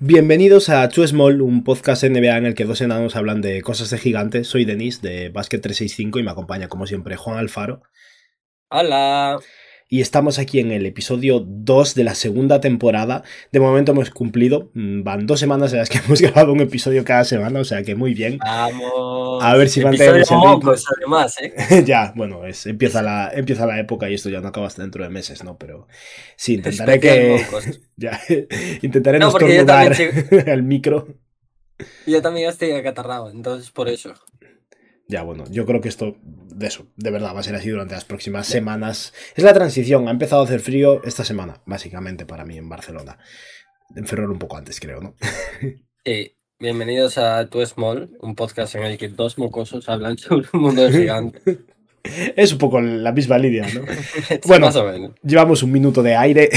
Bienvenidos a Too Small, un podcast NBA en el que dos enanos hablan de cosas de gigantes. Soy Denis de Basket 365 y me acompaña como siempre Juan Alfaro. Hola y estamos aquí en el episodio 2 de la segunda temporada. De momento hemos cumplido, mm, van dos semanas en las que hemos grabado un episodio cada semana, o sea que muy bien. Vamos. A ver si mantenemos el además, ¿eh? ya, bueno, es, empieza, la, empieza la época y esto ya no acaba hasta dentro de meses, ¿no? Pero sí, intentaré que... ya, intentaré no, estornudar el micro. Yo también estoy acatarrado, entonces por eso. Ya, bueno, yo creo que esto, de eso, de verdad, va a ser así durante las próximas semanas. Es la transición, ha empezado a hacer frío esta semana, básicamente, para mí en Barcelona. En Ferrol un poco antes, creo, ¿no? Sí, bienvenidos a Tu Small, un podcast en el que dos mocosos hablan sobre un mundo gigante. Es un poco la misma línea, ¿no? bueno, llevamos un minuto de aire.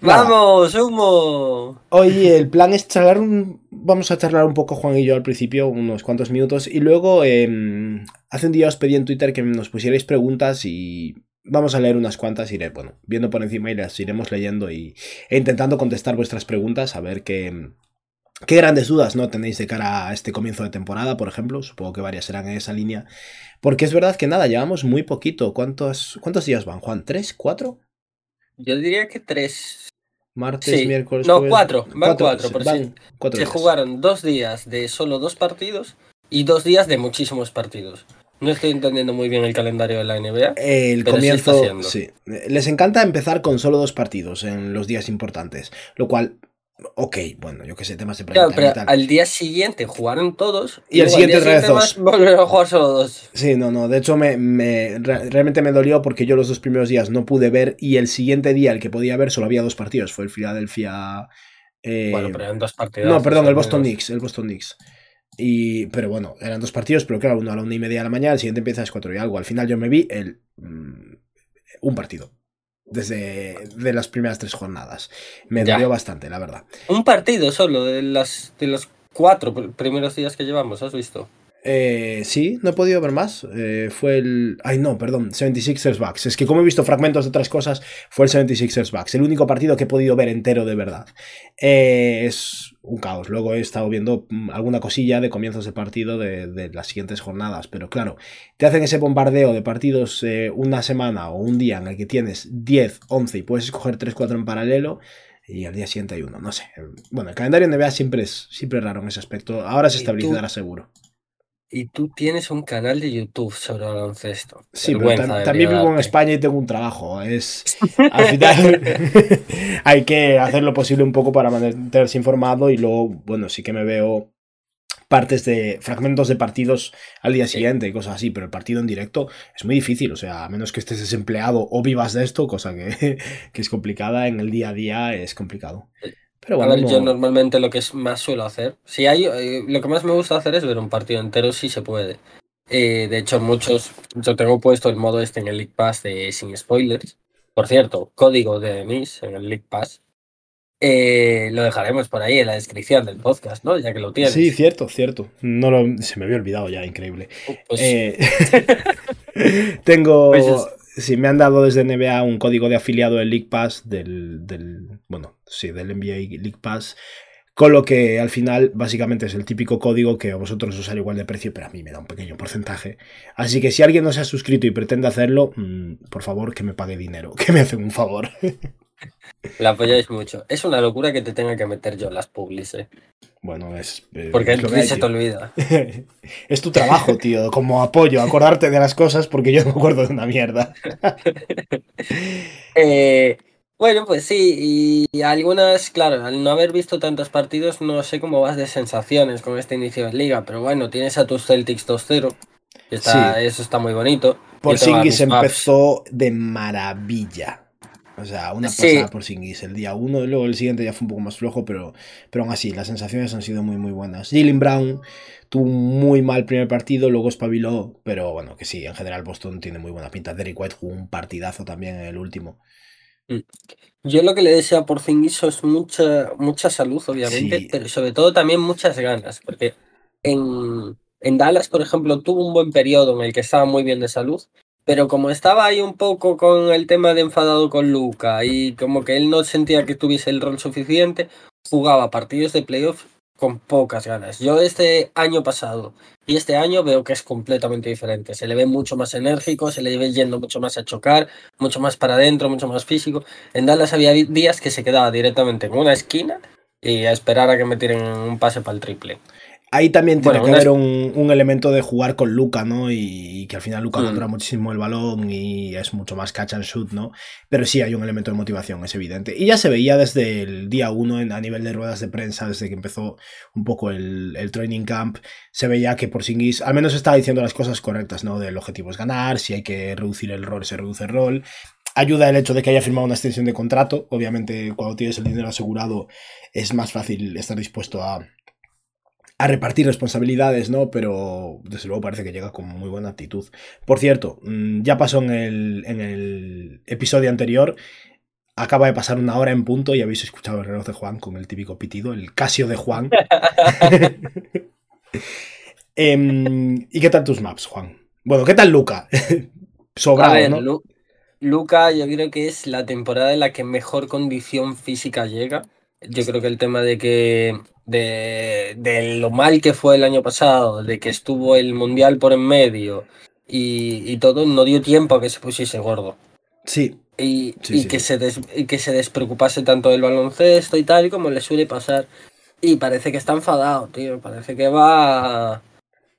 ¡Vamos, humo! Hoy el plan es charlar un... Vamos a charlar un poco Juan y yo al principio, unos cuantos minutos, y luego em, hace un día os pedí en Twitter que nos pusierais preguntas y vamos a leer unas cuantas, iré, bueno, viendo por encima y las iremos leyendo y, e intentando contestar vuestras preguntas, a ver qué... ¿Qué grandes dudas no tenéis de cara a este comienzo de temporada, por ejemplo? Supongo que varias serán en esa línea. Porque es verdad que nada, llevamos muy poquito. ¿Cuántos, cuántos días van, Juan? ¿Tres? ¿Cuatro? Yo diría que tres. Martes, miércoles. No, cuatro. Van cuatro. cuatro, se jugaron dos días de solo dos partidos y dos días de muchísimos partidos. No estoy entendiendo muy bien el calendario de la NBA. El comienzo, sí. Les encanta empezar con solo dos partidos en los días importantes, lo cual Ok, bueno, yo qué sé, temas de Claro, pero al día siguiente jugaron todos. Y, el siguiente otra vez dos. Volvieron a jugar solo dos. Sí, no, no. De hecho, me, realmente me dolió porque yo los dos primeros días no pude ver. Y el siguiente día, el que podía ver, solo había dos partidos. Fue el Philadelphia. Eh, bueno, pero eran dos partidos. No, perdón, el Boston Knicks. El Boston Knicks. Y, pero bueno, eran dos partidos, pero claro, uno a la una y media de la mañana, el siguiente empieza a las cuatro y algo. Al final yo me vi el. Mm, un partido desde de las primeras tres jornadas. Me dolió bastante, la verdad. Un partido solo de, las, de los cuatro primeros días que llevamos, ¿has visto? Eh, sí, no he podido ver más. Eh, fue el. Ay, no, perdón. 76ers Bucks. Es que como he visto fragmentos de otras cosas, fue el 76ers Bucks. El único partido que he podido ver entero de verdad. Eh, es un caos. Luego he estado viendo mm, alguna cosilla de comienzos de partido de, las siguientes jornadas. Pero claro, te hacen ese bombardeo de partidos una semana o un día en el que tienes 10, 11 y puedes escoger 3, 4 en paralelo y al día siguiente hay uno, no sé. Bueno, el calendario NBA siempre es siempre raro en ese aspecto. Ahora se estabilizará seguro. Y tú tienes un canal de YouTube sobre baloncesto. Sí, pero también vivo en España y tengo un trabajo. Es al final hay que hacer lo posible un poco para mantenerse informado y luego, bueno, sí que me veo partes de fragmentos de partidos al día siguiente y cosas así, pero el partido en directo es muy difícil, o sea, a menos que estés desempleado o vivas de esto, cosa que, que es complicada en el día a día, es complicado. Pero bueno, a ver, yo normalmente lo que más suelo hacer, si hay, eh, lo que más me gusta hacer es ver un partido entero si se puede. Eh, de hecho, muchos, yo tengo puesto el modo este en el League Pass de sin spoilers. Por cierto, código de Denise en el League Pass. Eh, lo dejaremos por ahí en la descripción del podcast, ¿no? Ya que lo tienes. Sí, cierto, cierto. No se me había olvidado ya, increíble. Pues tengo. Pues sí, me han dado desde NBA un código de afiliado del League Pass, del, del, bueno, sí, del NBA League Pass, con lo que al final básicamente es el típico código que a vosotros os sale igual de precio, pero a mí me da un pequeño porcentaje. Así que si alguien no se ha suscrito y pretende hacerlo, mm, por favor que me pague dinero, que me hacen un favor. La apoyáis mucho. Es una locura que te tenga que meter yo las publis, eh. Bueno, es. Eh, porque es se te olvida. es tu trabajo, tío, como apoyo, acordarte de las cosas porque yo no me acuerdo de una mierda. eh, bueno, pues sí, y algunas, claro, al no haber visto tantos partidos, no sé cómo vas de sensaciones con este inicio de liga, pero bueno, tienes a tus Celtics 2-0, eso está muy bonito. Por se empezó de maravilla. O sea, una pasada por Singis el día uno, y luego el siguiente ya fue un poco más flojo, pero, pero aún así, las sensaciones han sido muy, muy buenas. Jalen Brown tuvo un muy mal primer partido, luego espabiló, pero bueno, que sí, en general Boston tiene muy buena pinta. Derek White jugó un partidazo también en el último. Mm. Yo lo que le deseo a Porzingis es mucha, mucha salud, obviamente, pero sobre todo también muchas ganas, porque en, en Dallas, por ejemplo, tuvo un buen periodo en el que estaba muy bien de salud, pero como estaba ahí un poco con el tema de enfadado con Luca y como que él no sentía que tuviese el rol suficiente, jugaba partidos de playoff con pocas ganas. Yo este año pasado y este año veo que es completamente diferente. Se le ve mucho más enérgico, se le ve yendo mucho más a chocar, mucho más para adentro, mucho más físico. En Dallas había días que se quedaba directamente en una esquina y a esperar a que me tiren un pase para el triple. Ahí también tiene que haber un, elemento de jugar con Luca, ¿no? Y, que al final Luca mm. muchísimo el balón y es mucho más catch and shoot, ¿no? Pero sí hay un elemento de motivación, es evidente. Y ya se veía desde el día uno a nivel de ruedas de prensa, desde que empezó un poco el, training camp, se veía que por Singis al menos estaba diciendo las cosas correctas, ¿no? Del objetivo es ganar, si hay que reducir el rol, se reduce el rol. Ayuda el hecho de que haya firmado una extensión de contrato. Obviamente, cuando tienes el dinero asegurado, es más fácil estar dispuesto a a repartir responsabilidades, ¿no? Pero desde luego parece que llega con muy buena actitud. Por cierto, mm, ya pasó en el, en el episodio anterior. Acaba de pasar una hora en punto y habéis escuchado el reloj de Juan con el típico pitido, el Casio de Juan. Em, ¿Y qué tal tus maps, Juan? Bueno, ¿qué tal Luca? Sobrado, ¿no? Luca yo creo que es la temporada en la que mejor condición física llega. Yo creo que el tema de que de, lo mal que fue el año pasado, de que estuvo el Mundial por en medio y, todo, no dio tiempo a que se pusiese gordo. Sí. Y, que, Se que se despreocupase tanto del baloncesto y tal, como le suele pasar. Y parece que está enfadado, tío. Parece que va.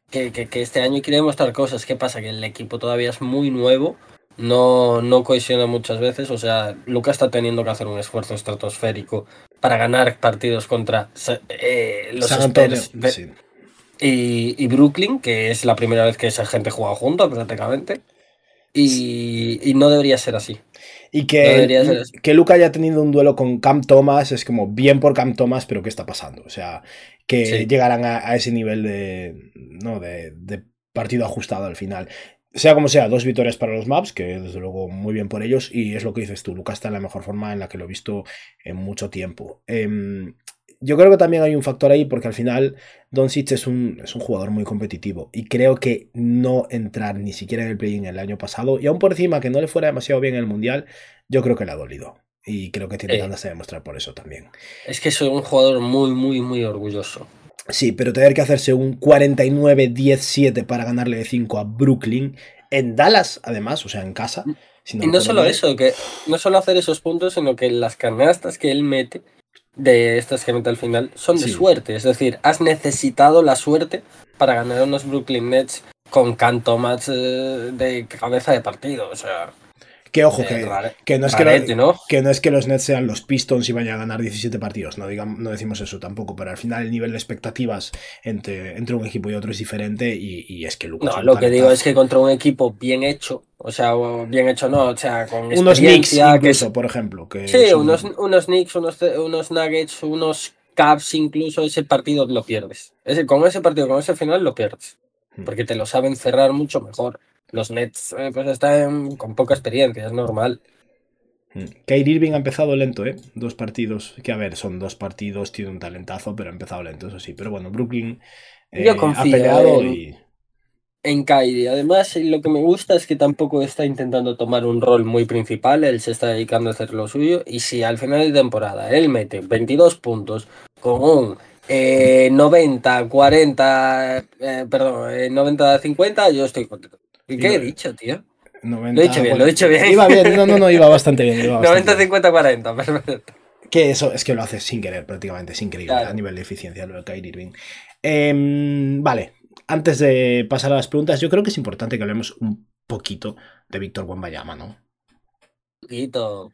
Que, que, este año quiere demostrar cosas. ¿Qué pasa? Que el equipo todavía es muy nuevo. No, no cohesiona muchas veces. O sea, Luca está teniendo que hacer un esfuerzo estratosférico para ganar partidos contra eh, los San y, Brooklyn, que es la primera vez que esa gente juega juntos prácticamente. Y, no debería ser así. Y que, que Luca haya tenido un duelo con Cam Thomas es como bien por Cam Thomas, pero ¿qué está pasando? O sea, que llegaran a, ese nivel de, ¿no? de, de partido ajustado al final sea como sea, dos victorias para los Maps, que desde luego muy bien por ellos, y es lo que dices tú, Lucas está en la mejor forma en la que lo he visto en mucho tiempo. Em, yo creo que también hay un factor ahí porque al final Doncic es un, es un jugador muy competitivo y creo que no entrar ni siquiera en el play-in el año pasado y aún por encima que no le fuera demasiado bien en el Mundial, yo creo que le ha dolido. Y creo que tiene ganas de demostrar por eso también. Es que soy un jugador muy, muy, muy orgulloso. Sí, pero tener que hacerse un 49-10-7 para ganarle de 5 a Brooklyn, en Dallas además, o sea, en casa. y no solo eso, que no solo hacer esos puntos, sino que las canastas que él mete de estas que mete al final son de suerte. Es decir, has necesitado la suerte para ganar unos Brooklyn Nets con canto más eh, de cabeza de partido. O sea. Que ojo, que, que, no es que, que, no es que los Nets sean los Pistons y vayan a ganar 17 partidos, no, digamos, no decimos eso tampoco, pero al final el nivel de expectativas entre, entre un equipo y otro es diferente y, es que Lucas. No, lo que digo es que contra un equipo bien hecho, o sea, bien hecho no, o sea, con Unos Knicks incluso, por ejemplo. Que sí, unos, unos Knicks, unos, unos Nuggets, unos Caps incluso, ese partido lo pierdes. Ese, con ese partido, con ese final lo pierdes. Hmm. Porque te lo saben cerrar mucho mejor los Nets eh, pues están con poca experiencia, es normal. Hmm. Kyrie Irving ha empezado lento, ¿eh? Dos partidos, que a ver, son dos partidos, tiene un talentazo, pero ha empezado lento, eso sí. Pero bueno, Brooklyn eh, ha peleado en, y... En Kyrie. Además, lo que me gusta es que tampoco está intentando tomar un rol muy principal, él se está dedicando a hacer lo suyo. Y si al final de temporada él mete 22 puntos con un 90, 40, eh, perdón, 90, 50, yo estoy contento. ¿Y qué he dicho, tío? lo he dicho bien, lo he dicho bien. Iba bien, no, no, no, iba bastante bien. 90, 50, 40, perfecto. Que eso es que lo hace sin querer, prácticamente, es increíble a nivel de eficiencia lo de Kyrie Irving. Em, vale, antes de pasar a las preguntas, yo creo que es importante que hablemos un poquito de Víctor Wembayama, ¿no? Un poquito.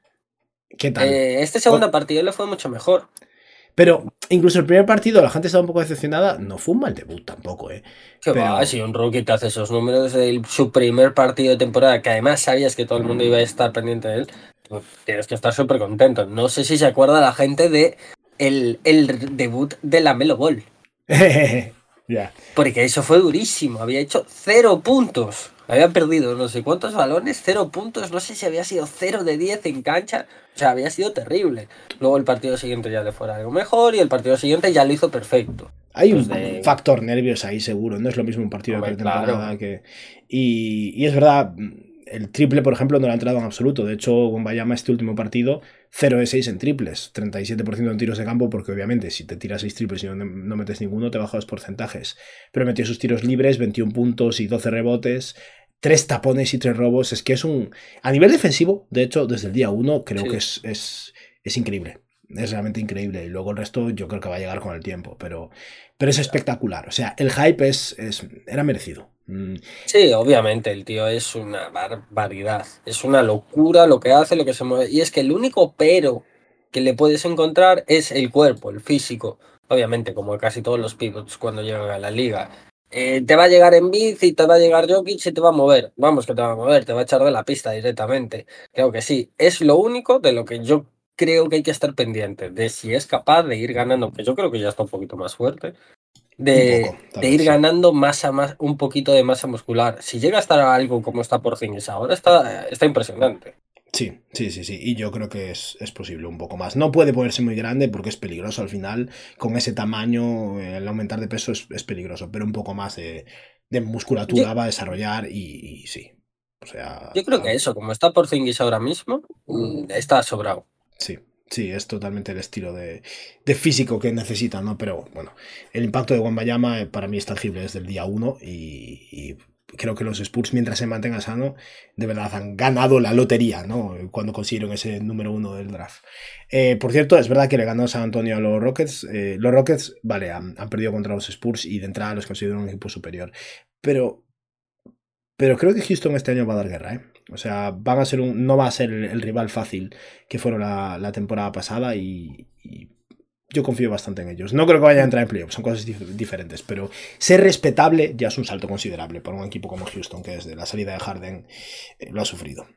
¿Qué tal? Eh, este segundo partido le fue mucho mejor. Pero incluso el primer partido, la gente estaba un poco decepcionada. No fue un mal debut tampoco, ¿eh? va, si un rookie te hace esos números de su primer partido de temporada, que además sabías que todo el mundo iba a estar pendiente de él, pues tienes que estar súper contento. No sé si se acuerda la gente de el, el debut de la Melo Ball. Ya. Porque eso fue durísimo. Había hecho cero puntos. Había perdido no sé cuántos balones, cero puntos, no sé si había sido cero de 10 en cancha, o sea, había sido terrible. Luego el partido siguiente ya le fue algo mejor y el partido siguiente ya lo hizo perfecto. Hay un factor nervios ahí seguro, no es lo mismo un partido de pretemporada que... Y, y, es verdad, el triple, por ejemplo, no le ha entrado en absoluto. De hecho, Gombayama este último partido, 0 de 6 en triples, 37% en tiros de campo, porque obviamente si te tiras 6 triples y no, no, metes ninguno, te baja los porcentajes. Pero metió sus tiros libres, 21 puntos y 12 rebotes, 3 tapones y 3 robos. Es que es un... A nivel defensivo, de hecho, desde el día 1, creo que es, es, es increíble es realmente increíble. Y luego el resto yo creo que va a llegar con el tiempo, pero, pero es espectacular. O sea, el hype es, es era merecido. Mm. Sí, obviamente, el tío es una barbaridad. Es una locura lo que hace, lo que se mueve. Y es que el único pero que le puedes encontrar es el cuerpo, el físico. Obviamente, como casi todos los pivots cuando llegan a la liga. Eh, te va a llegar en bici, te va a llegar Jokic y te va a mover. Vamos, que te va a mover, te va a echar de la pista directamente. Creo que sí. Es lo único de lo que yo creo que hay que estar pendiente. De si es capaz de ir ganando, que yo creo que ya está un poquito más fuerte de, ir ganando masa, más, un poquito de masa muscular. Si llega a estar algo como está por Porzingis ahora, está, está impresionante. Sí, sí, sí, sí. Y yo creo que es, es, posible un poco más. No puede ponerse muy grande porque es peligroso al final. Con ese tamaño, el aumentar de peso es, peligroso, pero un poco más de, musculatura va a desarrollar y, sí. O sea. Yo creo que eso, como está por Porzingis ahora mismo, mm, está sobrado. Sí, Sí, es totalmente el estilo de, físico que necesita, ¿no? Pero bueno, el impacto de Wambayama eh, para mí es tangible desde el día uno y, creo que los Spurs, mientras se mantengan sano, de verdad han ganado la lotería, ¿no? Cuando consiguieron ese número uno del draft. Eh, por cierto, es verdad que le ganó San Antonio a los Rockets. Eh, los Rockets, vale, han, perdido contra los Spurs y de entrada los consideran un equipo superior. Pero, pero creo que Houston este año va a dar guerra, ¿eh? O sea, van a ser no va a ser el, rival fácil que fueron la, temporada pasada y, yo confío bastante en ellos. No creo que vayan a entrar en playoffs, son cosas diferentes, pero ser respetable ya es un salto considerable para un equipo como Houston, que desde la salida de Harden eh, lo ha sufrido.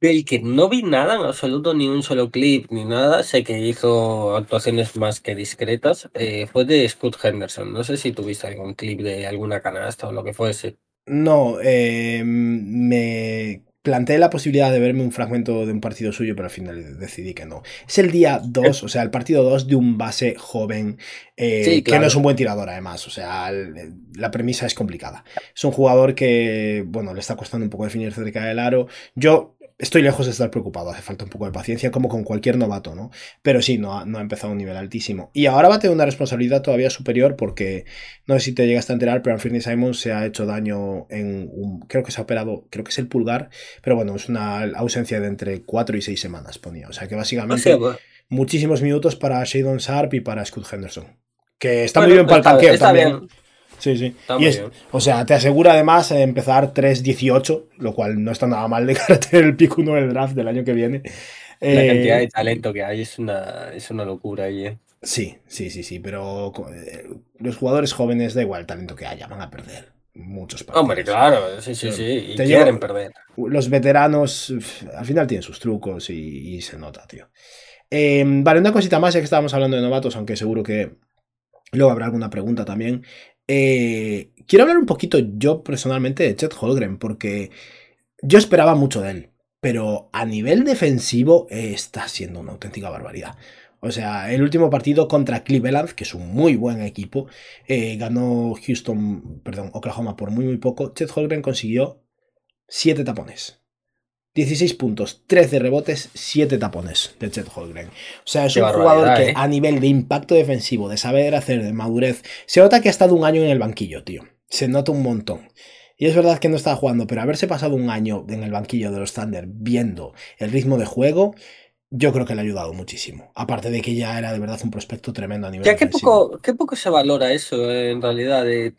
El que no vi nada en absoluto, ni un solo clip, ni nada, sé que hizo actuaciones más que discretas, eh, fue de Scott Henderson. No sé si tuviste algún clip de alguna canasta o lo que fuese. No, eh, me planteé la posibilidad de verme un fragmento de un partido suyo, pero al final decidí que no. Es el día 2, o sea, el partido 2 de un base joven eh, que no es un buen tirador, además. O sea, la premisa es complicada. Es un jugador que, bueno, le está costando un poco definir cerca del aro. Yo estoy lejos de estar preocupado, hace falta un poco de paciencia, como con cualquier novato, ¿no? Pero sí, no ha, no ha empezado a un nivel altísimo. Y ahora va a tener una responsabilidad todavía superior porque, no sé si te llegaste a enterar, pero Anthony Simon se ha hecho daño en un, creo que se ha operado, creo que es el pulgar, pero bueno, es una ausencia de entre 4 y 6 semanas, ponía. O sea que básicamente pues. muchísimos minutos para Shadon Sharp y para Scott Henderson. Que está muy bien para el tanqueo también. Sí, sí. o sea, te asegura además empezar 3-18, lo cual no está nada mal de cara a tener el pick 1 del draft del año que viene. La eh, cantidad de talento que hay es una, es una locura ahí, ¿eh? Sí, sí, sí, sí, pero eh, los jugadores jóvenes, da igual el talento que haya, van a perder muchos partidos. Hombre, claro, sí, sí, sí, y quieren perder. Los veteranos al final tienen sus trucos y, se nota, tío. vale, una cosita más, ya que estábamos hablando de novatos, aunque seguro que luego habrá alguna pregunta también. Eh, quiero hablar un poquito yo personalmente de Chet Holgren, porque yo esperaba mucho de él, pero a nivel defensivo eh, está siendo una auténtica barbaridad. O sea, el último partido contra Cleveland, que es un muy buen equipo, eh, ganó Houston, perdón, Oklahoma por muy muy poco. Chet Holgren consiguió 7 tapones. 16 puntos, 13 rebotes, 7 tapones de Chet Holgren. O sea, es un jugador que ¿eh? a nivel de impacto defensivo, de saber hacer, de madurez, se nota que ha estado un año en el banquillo, tío. Se nota un montón. Y es verdad que no estaba jugando, pero haberse pasado un año en el banquillo de los Thunder viendo el ritmo de juego, yo creo que le ha ayudado muchísimo. Aparte de que ya era de verdad un prospecto tremendo a nivel ya, qué poco, qué poco se valora eso eh, en realidad, de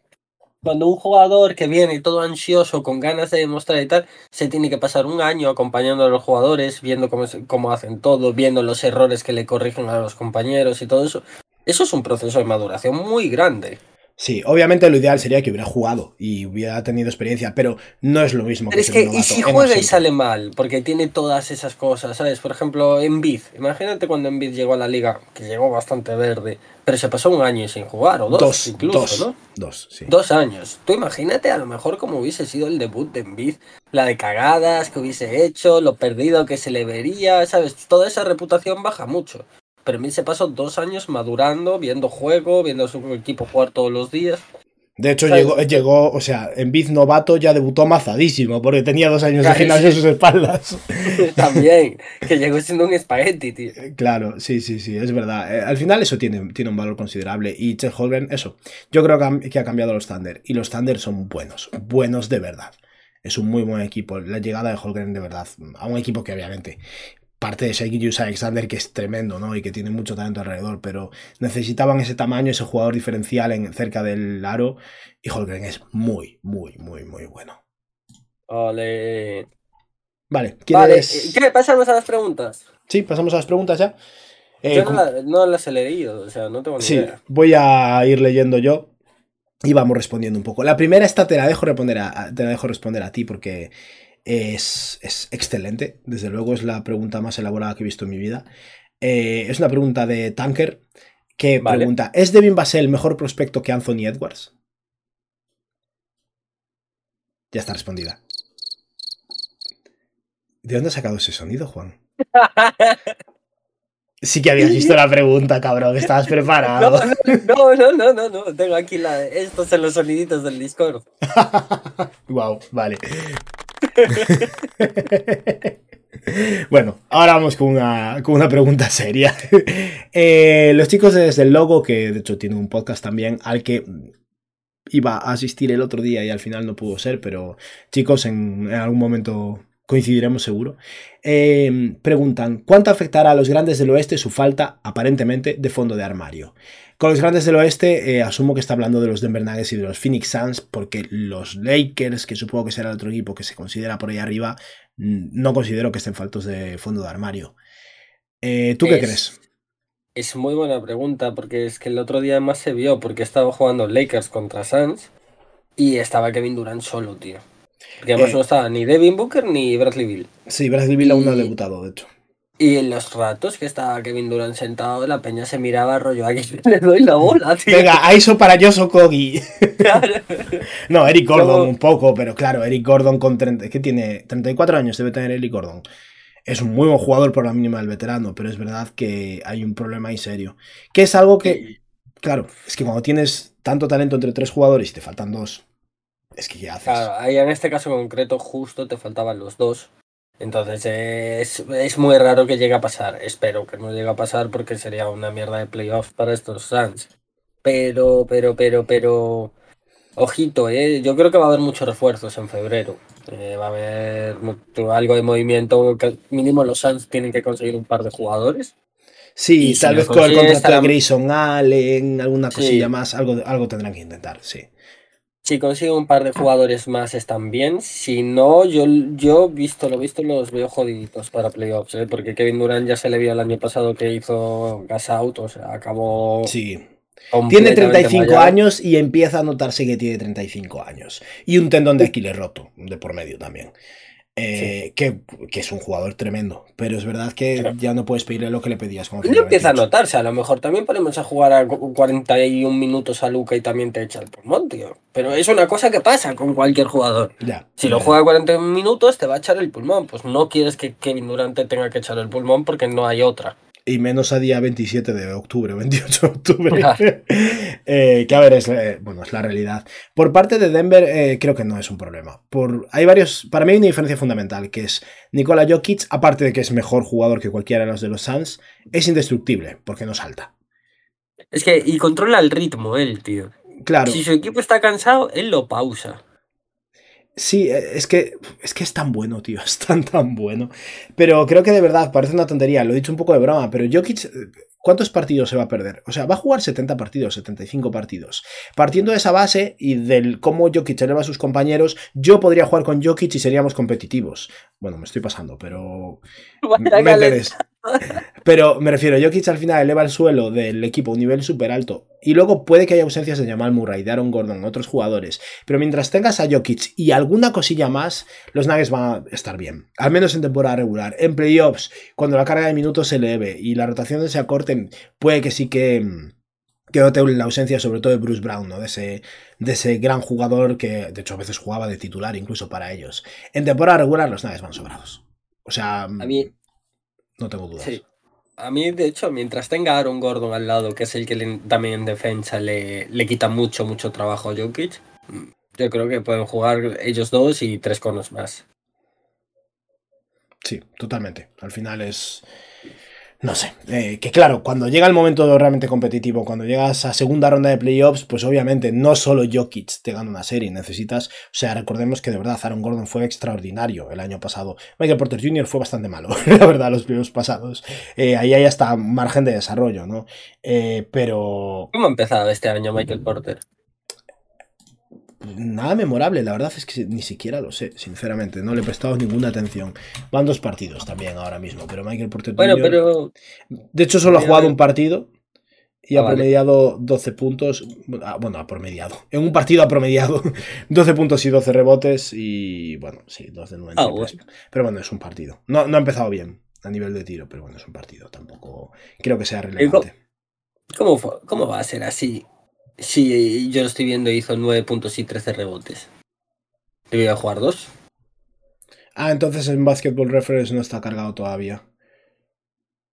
cuando un jugador que viene todo ansioso, con ganas de demostrar y tal, se tiene que pasar un año acompañando a los jugadores, viendo cómo, cómo hacen todo, viendo los errores que le corrigen a los compañeros y todo eso. Eso es un proceso de maduración muy grande. Sí, obviamente lo ideal sería que hubiera jugado y hubiera tenido experiencia, pero no es lo mismo. Pero es que, ¿y si juega y sale mal? Porque tiene todas esas cosas, ¿sabes? Por ejemplo, en Envid. Imagínate cuando Envid llegó a la liga, que llegó bastante verde, pero se pasó un año sin jugar, o dos, incluso, ¿no? Dos, sí. Dos años. Tú imagínate a lo mejor cómo hubiese sido el debut de Envid, la de cagadas que hubiese hecho, lo perdido que se le vería, ¿sabes? Toda esa reputación baja mucho. Pero mí se pasó dos años madurando, viendo juego, viendo a su equipo jugar todos los días. De hecho, llegó, llegó, o sea, en Biz novato ya debutó mazadísimo, porque tenía dos años de gimnasio en sus espaldas. También, que llegó siendo un espagueti, tío. Eh, claro, sí, sí, sí, es verdad. Eh, al final eso tiene, tiene un valor considerable. Y Chet Holgren, eso, yo creo que ha, cambiado los Thunder. Y los Thunder son buenos, buenos de verdad. Es un muy buen equipo. La llegada de Holgren, de verdad, a un equipo que obviamente parte de Shake Alexander, que es tremendo, ¿no? Y que tiene mucho talento alrededor, pero necesitaban ese tamaño, ese jugador diferencial en, cerca del aro. Y Holgren es muy, muy, muy, muy bueno. Vale. Vale, ¿quieres... Vale, ¿qué? ¿Pasamos a las preguntas? Sí, pasamos a las preguntas ya. yo eh, no, las he leído, o sea, no tengo ni sí, voy a ir leyendo yo y vamos respondiendo un poco. La primera esta te la dejo responder a, te la dejo responder a ti porque es, excelente. Desde luego es la pregunta más elaborada que he visto en mi vida. Eh, es una pregunta de Tanker que pregunta: ¿Es Devin Basel mejor prospecto que Anthony Edwards? Ya está respondida. ¿De dónde has sacado ese sonido, Juan? Sí que habías visto la pregunta, cabrón. Estabas preparado. No, no, no, no, no. Tengo aquí la, estos en los soniditos del Discord. wow, vale. bueno, ahora vamos con una, con una pregunta seria. Eh, los chicos desde el logo, que de hecho tienen un podcast también, al que iba a asistir el otro día y al final no pudo ser, pero chicos, en, algún momento coincidiremos seguro. Eh, preguntan, ¿cuánto afectará a los grandes del oeste su falta, aparentemente, de fondo de armario? Con los grandes del oeste, eh, asumo que está hablando de los Denver Nuggets y de los Phoenix Suns, porque los Lakers, que supongo que será el otro equipo que se considera por ahí arriba, no considero que estén faltos de fondo de armario. Eh, ¿Tú qué crees? Es muy buena pregunta, porque es que el otro día además se vio, porque estaba jugando Lakers contra Suns y estaba Kevin Durant solo, tío. Porque además eh, no estaba ni Devin Booker ni Bradley Bill. Sí, Bradley Bill aún no ha debutado, de hecho. Y en los ratos que estaba Kevin Durant sentado, la peña se miraba rollo, aquí le doy la bola, tío. Venga, a eso para yo Kogi. no, Eric Gordon un poco, pero claro, Eric Gordon con 30, ¿qué tiene? 34 años debe tener Eric Gordon. Es un muy buen jugador por la mínima del veterano, pero es verdad que hay un problema ahí serio. Que es algo que, claro, es que cuando tienes tanto talento entre tres jugadores y te faltan dos, es que ya haces? Claro, ahí en este caso concreto justo te faltaban los dos. Entonces es, muy raro que llegue a pasar. Espero que no llegue a pasar porque sería una mierda de playoffs para estos Suns. Pero, pero, pero, pero. Ojito, ¿eh? yo creo que va a haber muchos refuerzos en febrero. Eh, va a haber algo de movimiento. Que mínimo los Suns tienen que conseguir un par de jugadores. Sí, tal vez con el contrato de Grayson Allen, alguna cosilla más, algo, algo tendrán que intentar, sí. Si consigo un par de jugadores más están bien. Si no, yo, yo visto lo visto los veo jodiditos para playoffs, ¿eh? porque Kevin Durant ya se le vio el año pasado que hizo gas out, o sea, acabó. Sí. Tiene 35 años y empieza a notarse que tiene 35 años. Y un tendón de Aquiles roto, de por medio también. Eh, que, es un jugador tremendo, pero es verdad que ya no puedes pedirle lo que le pedías. no empieza a notarse, a lo mejor también ponemos a jugar a 41 minutos a Luca y también te echa el pulmón, tío. Pero es una cosa que pasa con cualquier jugador. Ya, si lo juega 41 minutos, te va a echar el pulmón. Pues no quieres que Kevin Durant tenga que echar el pulmón porque no hay otra y menos a día 27 de octubre, 28 de octubre. Eh, que a ver, es, eh, bueno, es la realidad. Por parte de Denver, eh, creo que no es un problema. Por, hay varios, para mí hay una diferencia fundamental, que es Nikola Jokic, aparte de que es mejor jugador que cualquiera de los de los Suns, es indestructible, porque no salta. Es que, y controla el ritmo él, tío. Claro. Si su equipo está cansado, él lo pausa. Sí, eh, es que, es que es tan bueno, tío, es tan, tan bueno. Pero creo que de verdad parece una tontería, lo he dicho un poco de broma, pero Jokic, eh, ¿cuántos partidos se va a perder? O sea, va a jugar 70 partidos, 75 partidos. Partiendo de esa base y del cómo Jokic eleva a sus compañeros, yo podría jugar con Jokic y seríamos competitivos. Bueno, me estoy pasando, pero... Me pero me refiero, Jokic al final eleva el suelo del equipo a un nivel súper alto. Y luego puede que haya ausencias de Jamal Murray, de Gordon, otros jugadores. Pero mientras tengas a Jokic y alguna cosilla más, los Nuggets van a estar bien. Al menos en temporada regular. En playoffs, cuando la carga de minutos se eleve y la rotación se acorten, puede que sí que que note la ausencia sobre todo de Bruce Brown, ¿no? De ese, de ese gran jugador que de hecho a veces jugaba de titular incluso para ellos. En temporada regular los Nuggets van sobrados. O sea, a mí no tengo dudas. Sí. a mí, de hecho, mientras tenga Aaron Gordon al lado, que es el que también en defensa le, le quita mucho, mucho trabajo a Jokic, yo creo que pueden jugar ellos dos y tres conos más. Sí, totalmente. Al final es. No sé, eh, que claro, cuando llega el momento realmente competitivo, cuando llegas a segunda ronda de playoffs, pues obviamente no solo Jokic te gana una serie, necesitas, o sea, recordemos que de verdad Aaron Gordon fue extraordinario el año pasado. Michael Porter Jr. fue bastante malo, la verdad, los primeros pasados. Eh, ahí hay hasta margen de desarrollo, ¿no? Eh, pero... ¿Cómo ha empezado este año Michael Porter? Nada memorable, la verdad es que ni siquiera lo sé, sinceramente, no le he prestado ninguna atención. Van dos partidos también ahora mismo, pero Michael Porter Bueno, pero... De hecho, solo ha jugado un partido y ha ah, promediado 12 puntos. Ah, bueno, ha promediado. En un partido ha promediado 12 puntos y 12 rebotes y, bueno, sí, 2 de 90. Ah, pero bueno, es un partido. No, no ha empezado bien a nivel de tiro, pero bueno, es un partido. Tampoco creo que sea relevante. ¿Cómo, cómo va a ser así? Sí, yo lo estoy viendo, hizo 9 puntos y 13 rebotes. voy a jugar dos? Ah, entonces en Basketball Reference no está cargado todavía.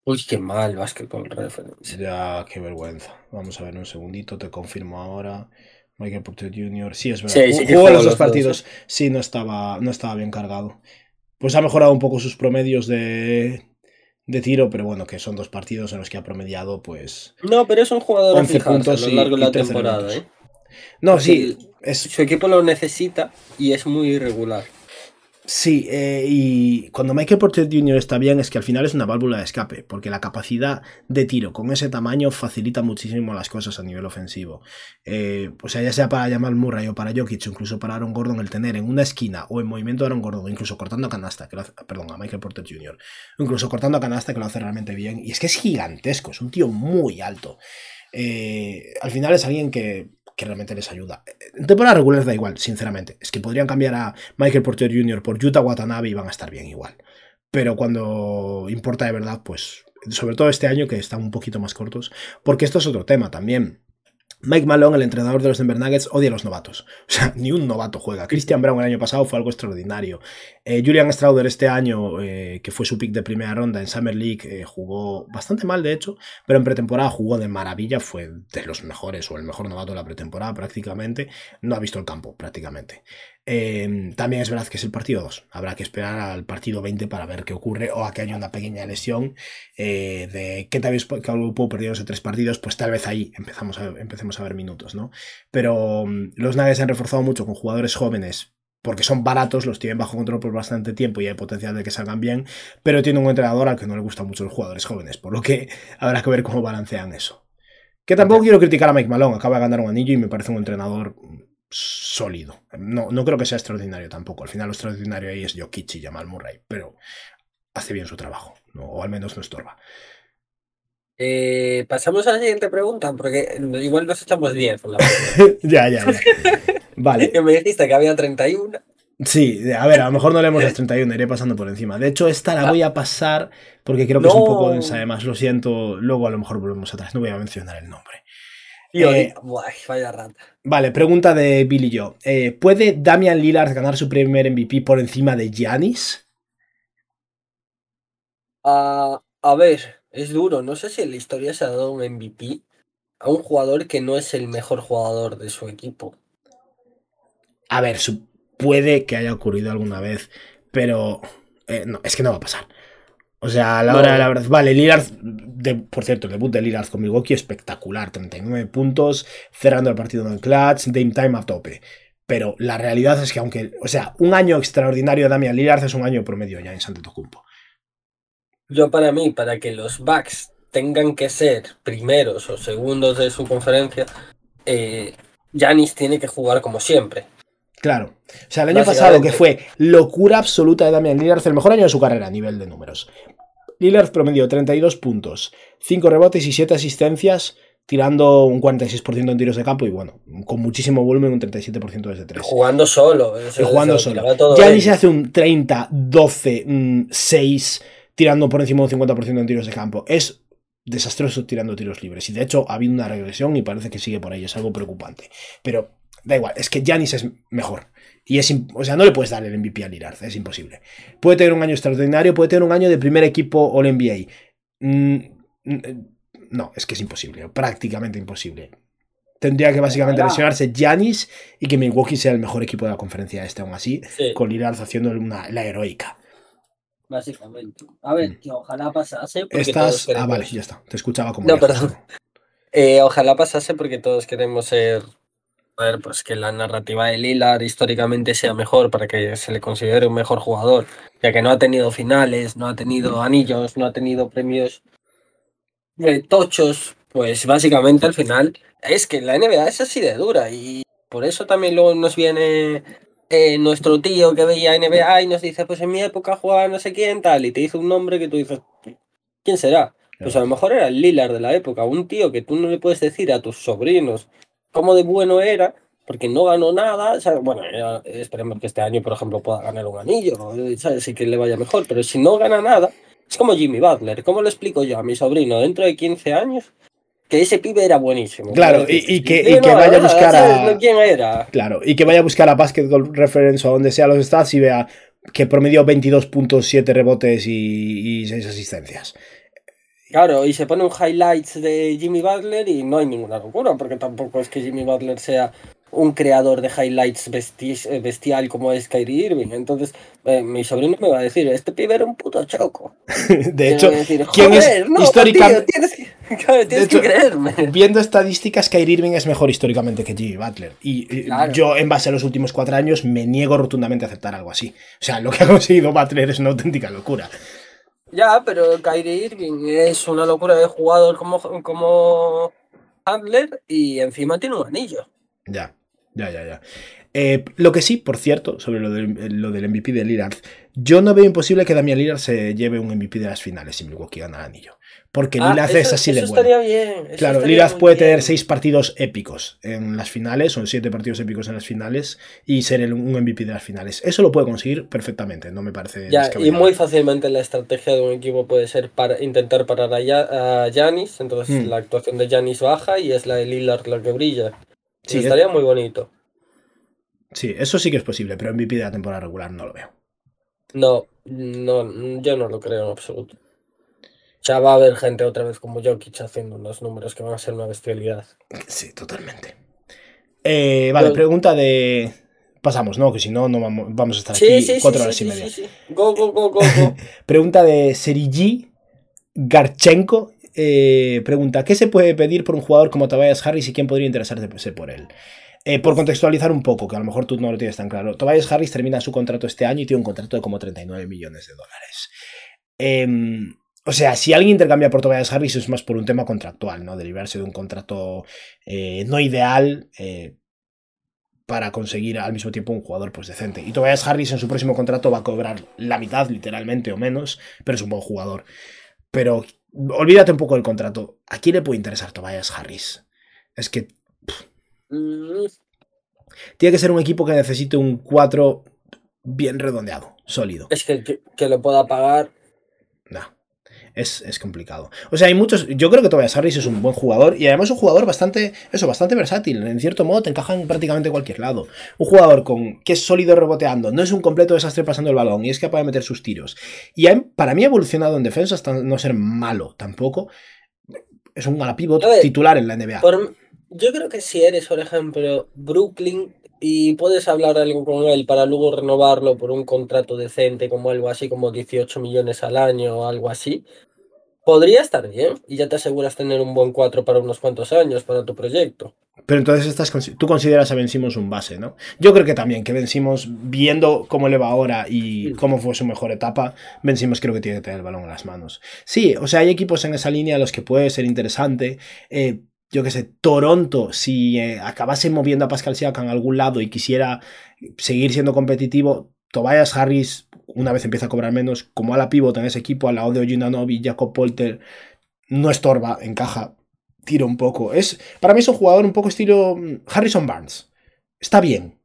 Uy, qué mal Basketball Reference. Ya, qué vergüenza. Vamos a ver un segundito, te confirmo ahora. Michael Porter Jr. Sí, es verdad. Sí, Jugó los dos partidos. ¿eh? Sí, no estaba, no estaba bien cargado. Pues ha mejorado un poco sus promedios de, de tiro, pero bueno, que son dos partidos en los que ha promediado, pues. No, pero es un jugador 11 puntos a lo largo de la temporada, ¿eh? No, sí. Es... Su equipo lo necesita y es muy irregular. Sí, eh, y cuando Michael Porter Jr. está bien es que al final es una válvula de escape, porque la capacidad de tiro con ese tamaño facilita muchísimo las cosas a nivel ofensivo. Eh, o sea, ya sea para Jamal Murray o para Jokic, incluso para Aaron Gordon, el tener en una esquina o en movimiento de Aaron Gordon, incluso cortando a canasta, que lo hace, perdón, a Michael Porter Jr., incluso cortando a canasta que lo hace realmente bien. Y es que es gigantesco, es un tío muy alto. Eh, al final es alguien que que realmente les ayuda. En temporada regular da igual, sinceramente. Es que podrían cambiar a Michael Porter Jr. por Yuta Watanabe y van a estar bien igual. Pero cuando importa de verdad, pues sobre todo este año que están un poquito más cortos, porque esto es otro tema también. Mike Malone, el entrenador de los Denver Nuggets, odia a los novatos. O sea, ni un novato juega. Christian Brown el año pasado fue algo extraordinario. Eh, Julian Strauder este año, eh, que fue su pick de primera ronda en Summer League, eh, jugó bastante mal, de hecho, pero en pretemporada jugó de maravilla, fue de los mejores o el mejor novato de la pretemporada prácticamente. No ha visto el campo prácticamente. Em, también es verdad que es el partido 2. Habrá que esperar al partido 20 para ver qué ocurre o a que haya una pequeña lesión de que tal vez perdido esos tres partidos, pues tal vez ahí empezamos a, empecemos a ver minutos, ¿no? Pero mm, los Nuggets han reforzado mucho con jugadores jóvenes porque son baratos, los tienen bajo control por bastante tiempo y hay potencial de que salgan bien, pero tiene un entrenador al que no le gustan mucho los jugadores jóvenes, por lo que habrá que ver cómo balancean eso. Que tampoco quiero criticar a Mike Malone, acaba de ganar un anillo y me parece un entrenador sólido. No, no creo que sea extraordinario tampoco. Al final lo extraordinario ahí es Jokic y Jamal Murray, pero hace bien su trabajo, o al menos no estorba. Eh, pasamos a la siguiente pregunta, porque igual nos echamos 10. ya, ya, ya. Vale. me dijiste que había 31. Sí, a ver, a lo mejor no leemos las 31, iré pasando por encima. De hecho, esta la voy a pasar porque creo que es un poco densa, además, lo siento. Luego a lo mejor volvemos atrás, no voy a mencionar el nombre. Eh, vaya rata. Vale, pregunta de Billy yo. Eh, ¿Puede Damian Lillard ganar su primer MVP por encima de Giannis? Ah, a ver, es duro. No sé si en la historia se ha dado un MVP a un jugador que no es el mejor jugador de su equipo. A ver, puede que haya ocurrido alguna vez, pero eh, no, es que no va a pasar. O sea, a la hora de la verdad. Vale, Lillard, por cierto, el debut de Lillard con Milwaukee espectacular. 39 puntos, cerrando el partido en clutch, game time a tope. Pero la realidad es que aunque, o sea, un año extraordinario de Damian Lillard es un año promedio ya en Tocumpo. Yo para mí, para que los Bucks tengan que ser primeros o segundos de su conferencia, eh, Giannis tiene que jugar como siempre. Claro. O sea, el año pasado, que fue locura absoluta de Damian Lillard, el mejor año de su carrera a nivel de números. Lillard promedió 32 puntos, 5 rebotes y 7 asistencias, tirando un 46% en tiros de campo y bueno, con muchísimo volumen, un 37% desde 3. Jugando solo. jugando solo. Ya ni se hace un 30, 12, 6, tirando por encima de un 50% en tiros de campo. Es desastroso tirando tiros libres. Y de hecho ha habido una regresión y parece que sigue por ahí. Es algo preocupante. Pero da igual, es que Janis es mejor. Y es, o sea, no le puedes dar el MVP a Lillard, es imposible. Puede tener un año extraordinario, puede tener un año de primer equipo All NBA. Mm, No, es que es imposible, prácticamente imposible. Tendría que básicamente lesionarse Giannis y que Milwaukee sea el mejor equipo de la conferencia este, aún así, con Lillard haciendo una, la heroica. Básicamente. A ver, mm. que ojalá pasase. Estás. Ah, vale, ya está. Te escuchaba como. No, perdón. Eh, ojalá pasase porque todos queremos ser. A ver, pues que la narrativa de Lillard históricamente sea mejor para que se le considere un mejor jugador, ya que no ha tenido finales, no ha tenido anillos, no ha tenido premios eh, tochos, pues básicamente al final es que la NBA es así de dura y por eso también luego nos viene eh, nuestro tío que veía NBA y nos dice, pues en mi época jugaba no sé quién tal y te dice un nombre que tú dices, ¿quién será? Pues a lo mejor era el Lillard de la época, un tío que tú no le puedes decir a tus sobrinos cómo de bueno era, porque no ganó nada. Bueno, esperemos que este año, por ejemplo, pueda ganar un anillo, ¿sabes? Y que le vaya mejor, pero si no gana nada, es como Jimmy Butler. ¿Cómo le explico yo a mi sobrino dentro de 15 años que ese pibe era buenísimo. Claro, y, que, vaya a buscar a. ¿Quién era? Claro, y que vaya a buscar a Basketball Reference o donde sea los stats y vea que promedió 22.7 rebotes y, y 6 asistencias. Claro, y se pone un highlights de Jimmy Butler y no hay ninguna locura, porque tampoco es que Jimmy Butler sea un creador de highlights eh, bestial como es Kyrie Irving. Entonces, eh, mi sobrino me va a decir, este pibe era un puto choco. de hecho, ¿quién es históricamente? tienes, que, creerme. Viendo estadísticas, Kyrie Irving es mejor históricamente que Jimmy Butler. Y yo, en base a los últimos cuatro años, me niego rotundamente a aceptar algo así. O sea, lo que ha conseguido Butler es una auténtica locura. Ya, pero Kyrie Irving es una locura de jugador como, como Handler y encima tiene un anillo. Ya. Ya, ya, ya. Eh, lo que sí, por cierto, sobre lo del, lo del MVP de Lillard, yo no veo imposible que Damian Lillard se lleve un MVP de las finales si Milwaukee gana el anillo. Porque ah, Lillard es así de bueno. Estaría bien, claro, Lillard puede tener seis partidos épicos en las finales, son siete partidos épicos en las finales, y ser un MVP de las finales. Eso lo puede conseguir perfectamente, no me parece. Ya, y muy fácilmente la estrategia de un equipo puede ser para intentar parar a Yanis, entonces hmm. la actuación de Yanis baja y es la de Lillard la que brilla. Sí, estaría muy bonito. Sí, eso sí que es posible, pero MVP de la temporada regular no lo veo. No, no, yo no lo creo en absoluto. Ya va a haber gente otra vez como Jokic haciendo unos números que van a ser una bestialidad. Sí, totalmente. Eh, vale, pregunta de. Pasamos, ¿no? Que si no, no vamos, a estar aquí cuatro horas y media. Go, go, go, go, pregunta de Serigi Garchenko eh, pregunta, ¿qué se puede pedir por un jugador como Tobias Harris y quién podría interesarse por él? Eh, por contextualizar un poco, que a lo mejor tú no lo tienes tan claro, Tobias Harris termina su contrato este año y tiene un contrato de como 39 millones de dólares. Em, o sea, si alguien intercambia por Tobias Harris es más por un tema contractual, ¿no? De librarse de un contrato eh, no ideal para conseguir al mismo tiempo un jugador pues decente. Y Tobias Harris en su próximo contrato va a cobrar la mitad, literalmente, o menos, pero es un buen jugador. Pero olvídate un poco del contrato. ¿A quién le puede interesar Tobias Harris? Es que. Mm. Tiene que ser un equipo que necesite un 4 bien redondeado, sólido. Es que, que, que lo pueda pagar. No es, complicado. O sea, hay muchos. Yo creo que Tobias Harris es un buen jugador y además un jugador bastante. Eso, bastante versátil. En cierto modo te encaja en prácticamente cualquier lado. Un jugador con que es sólido reboteando, no es un completo desastre pasando el balón y es capaz de meter sus tiros. Y para mí ha evolucionado en defensa hasta no ser malo tampoco. Es un galapivot titular en la NBA. Yo creo que si eres, por ejemplo, Brooklyn y puedes hablar algo con él para luego renovarlo por un contrato decente, como algo así como 18 millones al año o algo así, podría estar bien y ya te aseguras tener un buen 4 para unos cuantos años para tu proyecto. Pero entonces estás, tú consideras a Ben un base, ¿no? Yo creo que también, que Ben viendo cómo le va ahora y cómo fue su mejor etapa, Ben creo que tiene que tener el balón en las manos. Sí, o sea, hay equipos en esa línea a los que puede ser interesante. Eh, yo qué sé, Toronto, si eh, acabase moviendo a Pascal Siakam a algún lado y quisiera seguir siendo competitivo, Tobias Harris una vez empieza a cobrar menos, como a la pivot en ese equipo, al lado de Ojinanovi, Jacob Polter, no estorba, encaja, tira un poco. Es, para mí es un jugador un poco estilo mm, Harrison Barnes. Está bien.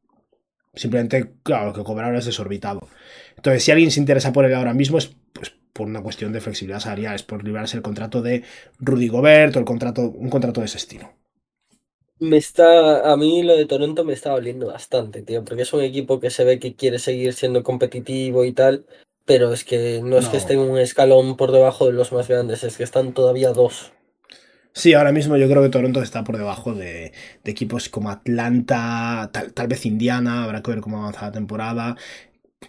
Simplemente, claro, que cobra ahora es desorbitado. Entonces, si alguien se interesa por él ahora mismo, es pues, por una cuestión de flexibilidad salarial, es por librarse el contrato de Rudy Gobert o el contrato, un contrato de ese estilo. Me está, a mí lo de Toronto me está oliendo bastante, tío, porque es un equipo que se ve que quiere seguir siendo competitivo y tal, pero es que no es que estén un escalón por debajo de los más grandes, es que están todavía dos. Sí, ahora mismo yo creo que Toronto está por debajo de, equipos como Atlanta, tal, vez Indiana, habrá que ver cómo avanza la temporada.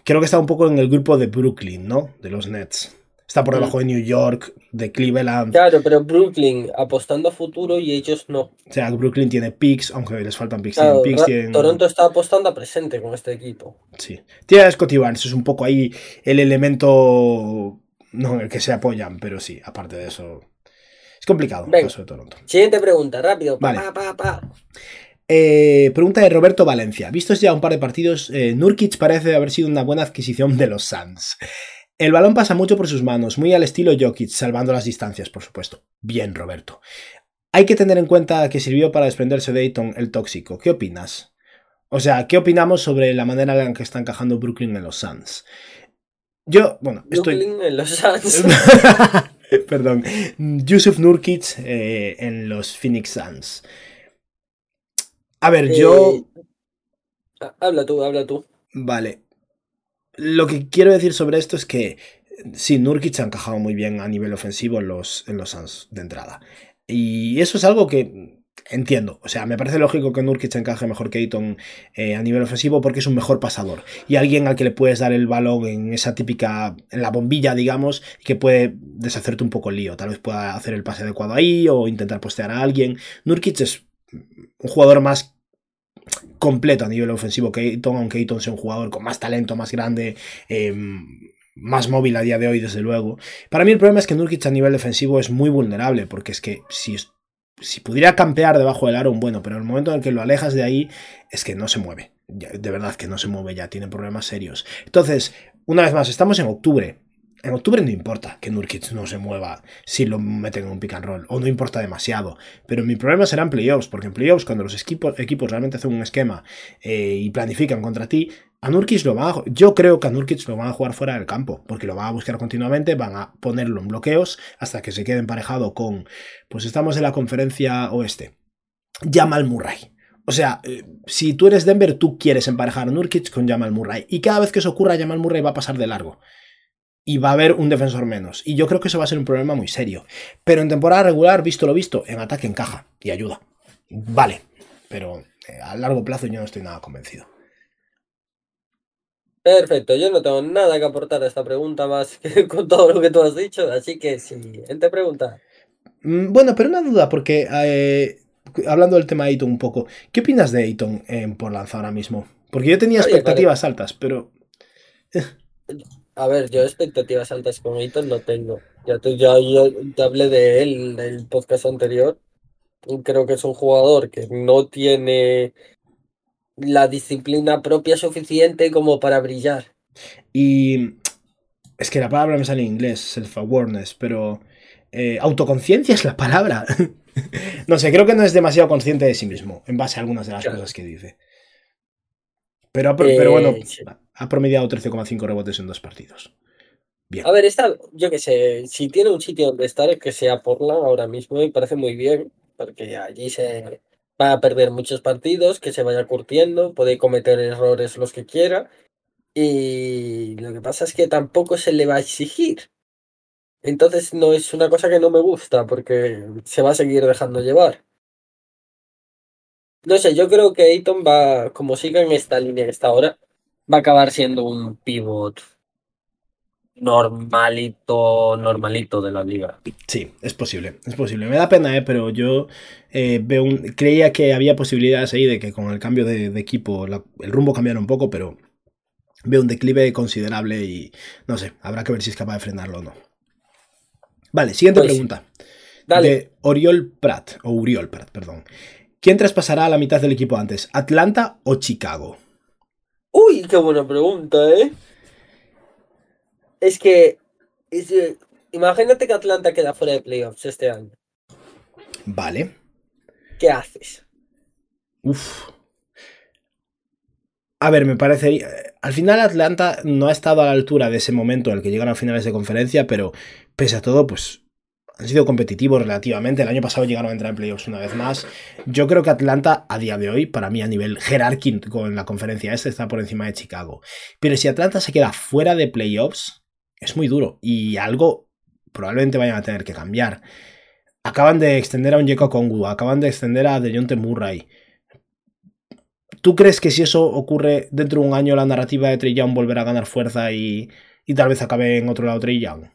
Creo que está un poco en el grupo de Brooklyn, ¿no? De los Nets. Está por mm. debajo de New York, de Cleveland. Claro, pero Brooklyn apostando a futuro y ellos no. O sea, Brooklyn tiene picks, aunque les faltan picks. Toronto está apostando a presente con este equipo. Sí. Tiene a Scotty Barnes, es un poco ahí el elemento no en el que se apoyan, pero sí, aparte de eso. Es complicado el caso de Toronto. Siguiente pregunta, rápido. Eh, pregunta de Roberto Valencia. Vistos ya un par de partidos, eh, Nurkic parece haber sido una buena adquisición de los Suns. El balón pasa mucho por sus manos, muy al estilo Jokic, salvando las distancias, por supuesto. Bien, Roberto. Hay que tener en cuenta que sirvió para desprenderse de Ayton el tóxico. ¿Qué opinas? O sea, ¿qué opinamos sobre la manera en la que está encajando Brooklyn en los Suns? Yo, bueno, estoy. Brooklyn en los Suns. Perdón. Yusuf Nurkic eh, en los Phoenix Suns. A ver, yo. Eh, habla tú, habla tú. Vale. Lo que quiero decir sobre esto es que sí, Nurkic ha encajado muy bien a nivel ofensivo en los, en los de entrada. Y eso es algo que entiendo. O sea, me parece lógico que Nurkic encaje mejor que Ayton eh, a nivel ofensivo porque es un mejor pasador. Y alguien al que le puedes dar el balón en esa típica, en la bombilla, digamos, que puede deshacerte un poco el lío. Tal vez pueda hacer el pase adecuado ahí o intentar postear a alguien. Nurkic es un jugador más completo a nivel ofensivo que Ayton, aunque Ayton sea un jugador con más talento, más grande, em, más móvil a día de hoy, desde luego. Para mí el problema es que Nurkic a nivel defensivo es muy vulnerable, porque es que si, si pudiera campear debajo del aro, bueno, pero en el momento en el que lo alejas de ahí, es que no se mueve. De verdad que no se mueve ya, tiene problemas serios. Entonces, una vez más, estamos en octubre. En octubre no importa que Nurkic no se mueva si lo meten en un pick and roll, o no importa demasiado. Pero mi problema será en playoffs, porque en playoffs, cuando los equipos, equipos realmente hacen un esquema eh, y planifican contra ti, a Nurkic lo van a, yo creo que a Nurkic lo van a jugar fuera del campo, porque lo van a buscar continuamente, van a ponerlo en bloqueos hasta que se quede emparejado con, pues estamos en la conferencia oeste. Jamal Murray. O sea, eh, si tú eres Denver, tú quieres emparejar a Nurkic con Jamal Murray. Y cada vez que eso ocurra, Jamal Murray va a pasar de largo y va a haber un defensor menos. Y yo creo que eso va a ser un problema muy serio. Pero en temporada regular, visto lo visto, en ataque encaja y ayuda. Vale, pero eh, a largo plazo yo no estoy nada convencido. Perfecto, yo no tengo nada que aportar a esta pregunta más que con todo lo que tú has dicho, así que siguiente pregunta. Mm, bueno, pero una duda, porque eh, hablando del tema de Ayton un poco, ¿qué opinas de Ayton por lanzar ahora mismo? Porque yo tenía expectativas altas, pero... A ver, yo expectativas altas con Ayton no tengo. Ya, te, ya yo te hablé de él en el podcast anterior. Creo que es un jugador que no tiene la disciplina propia suficiente como para brillar. Y es que la palabra me sale en inglés, self-awareness, pero eh, autoconciencia es la palabra. no sé, creo que no es demasiado consciente de sí mismo, en base a algunas de las cosas que dice. Pero, pero bueno, eh, ha promediado 13,5 rebotes en dos partidos. Bien. A ver, está, yo qué sé, si tiene un sitio donde estar, que sea Portland ahora mismo, me parece muy bien, porque allí se va a perder muchos partidos, que se vaya curtiendo, puede cometer errores los que quiera, y lo que pasa es que tampoco se le va a exigir. Entonces no es una cosa que no me gusta, porque se va a seguir dejando llevar. No sé, yo creo que Ayton va, como siga en esta línea que está ahora, va a acabar siendo un pivot normalito, normalito de la liga. Sí, es posible, es posible. Me da pena, ¿eh? pero yo eh, veo un, creía que había posibilidades ahí de que con el cambio de, equipo el rumbo cambiara un poco, pero veo un declive considerable y no sé, habrá que ver si es capaz de frenarlo o no. Vale, siguiente pues pregunta. De Oriol Prat, o Uriol Prat, perdón. ¿Quién traspasará a la mitad del equipo antes, Atlanta o Chicago? Uy, qué buena pregunta, ¿eh? Es que, imagínate que Atlanta queda fuera de playoffs este año. Vale. ¿Qué haces? Uf. A ver, me parecería. Al final, Atlanta no ha estado a la altura de ese momento en el que llegaron a finales de conferencia, pero pese a todo, pues han sido competitivos relativamente. El año pasado llegaron a entrar en playoffs una vez más. Yo creo que Atlanta, a día de hoy, para mí a nivel jerárquico en la conferencia este, está por encima de Chicago. Pero si Atlanta se queda fuera de playoffs, es muy duro y algo probablemente vayan a tener que cambiar. Acaban de extender a un Yeko Kongu, acaban de extender a Dejonte Murray. ¿Tú crees que si eso ocurre dentro de un año la narrativa de Trey Young volverá a ganar fuerza y, y tal vez acabe en otro lado Trey Young?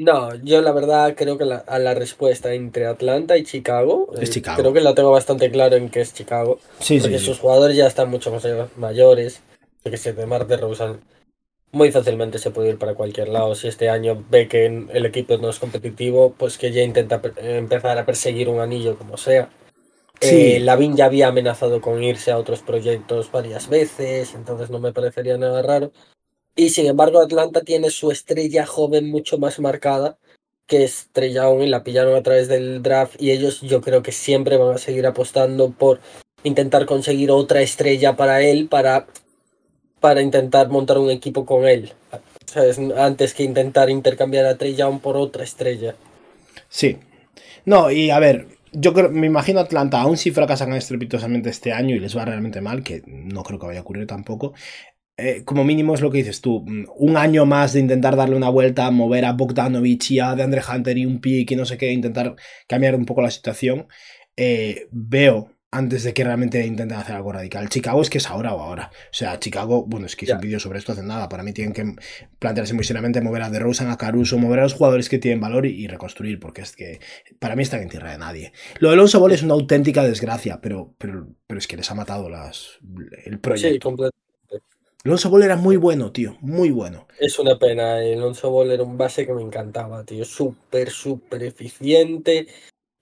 No, yo la verdad creo que la, a la respuesta entre Atlanta y Chicago, Es eh, Chicago. creo que la tengo bastante claro en que es Chicago. Sí, porque sí, sus sí. jugadores ya están mucho más mayores. Yo que sé, de Mar de Rosen muy fácilmente se puede ir para cualquier lado. Si este año ve que el equipo no es competitivo, pues que ya intenta empezar a perseguir un anillo como sea. Sí. Eh, Lavín ya había amenazado con irse a otros proyectos varias veces, entonces no me parecería nada raro. Y sin embargo, Atlanta tiene su estrella joven mucho más marcada, que es Trey y la pillaron a través del draft. Y ellos, yo creo que siempre van a seguir apostando por intentar conseguir otra estrella para él, para, para intentar montar un equipo con él. Antes que intentar intercambiar a Trey Young por otra estrella. Sí. No, y a ver, yo creo, me imagino Atlanta, aun si fracasan estrepitosamente este año y les va realmente mal, que no creo que vaya a ocurrir tampoco. Eh, como mínimo es lo que dices tú, mm, un año más de intentar darle una vuelta, mover a Bogdanovich y a DeAndre Hunter y un pick y no sé qué, intentar cambiar un poco la situación. eh, veo antes de que realmente intenten hacer algo radical. Chicago es que es ahora o ahora. O sea, Chicago, bueno, es que hice Ya. un vídeo sobre esto hace nada. Para mí tienen que plantearse muy seriamente mover a DeRozan, a Caruso, mover a los jugadores que tienen valor y, y reconstruir, porque es que para mí están en tierra de nadie. Lo de Alonso Ball es una auténtica desgracia, pero, pero, pero es que les ha matado las, el Sí, proyecto. Alonso Ball era muy bueno, tío, muy bueno. Es una pena. El Alonso Ball era un base que me encantaba, tío. Súper, súper eficiente.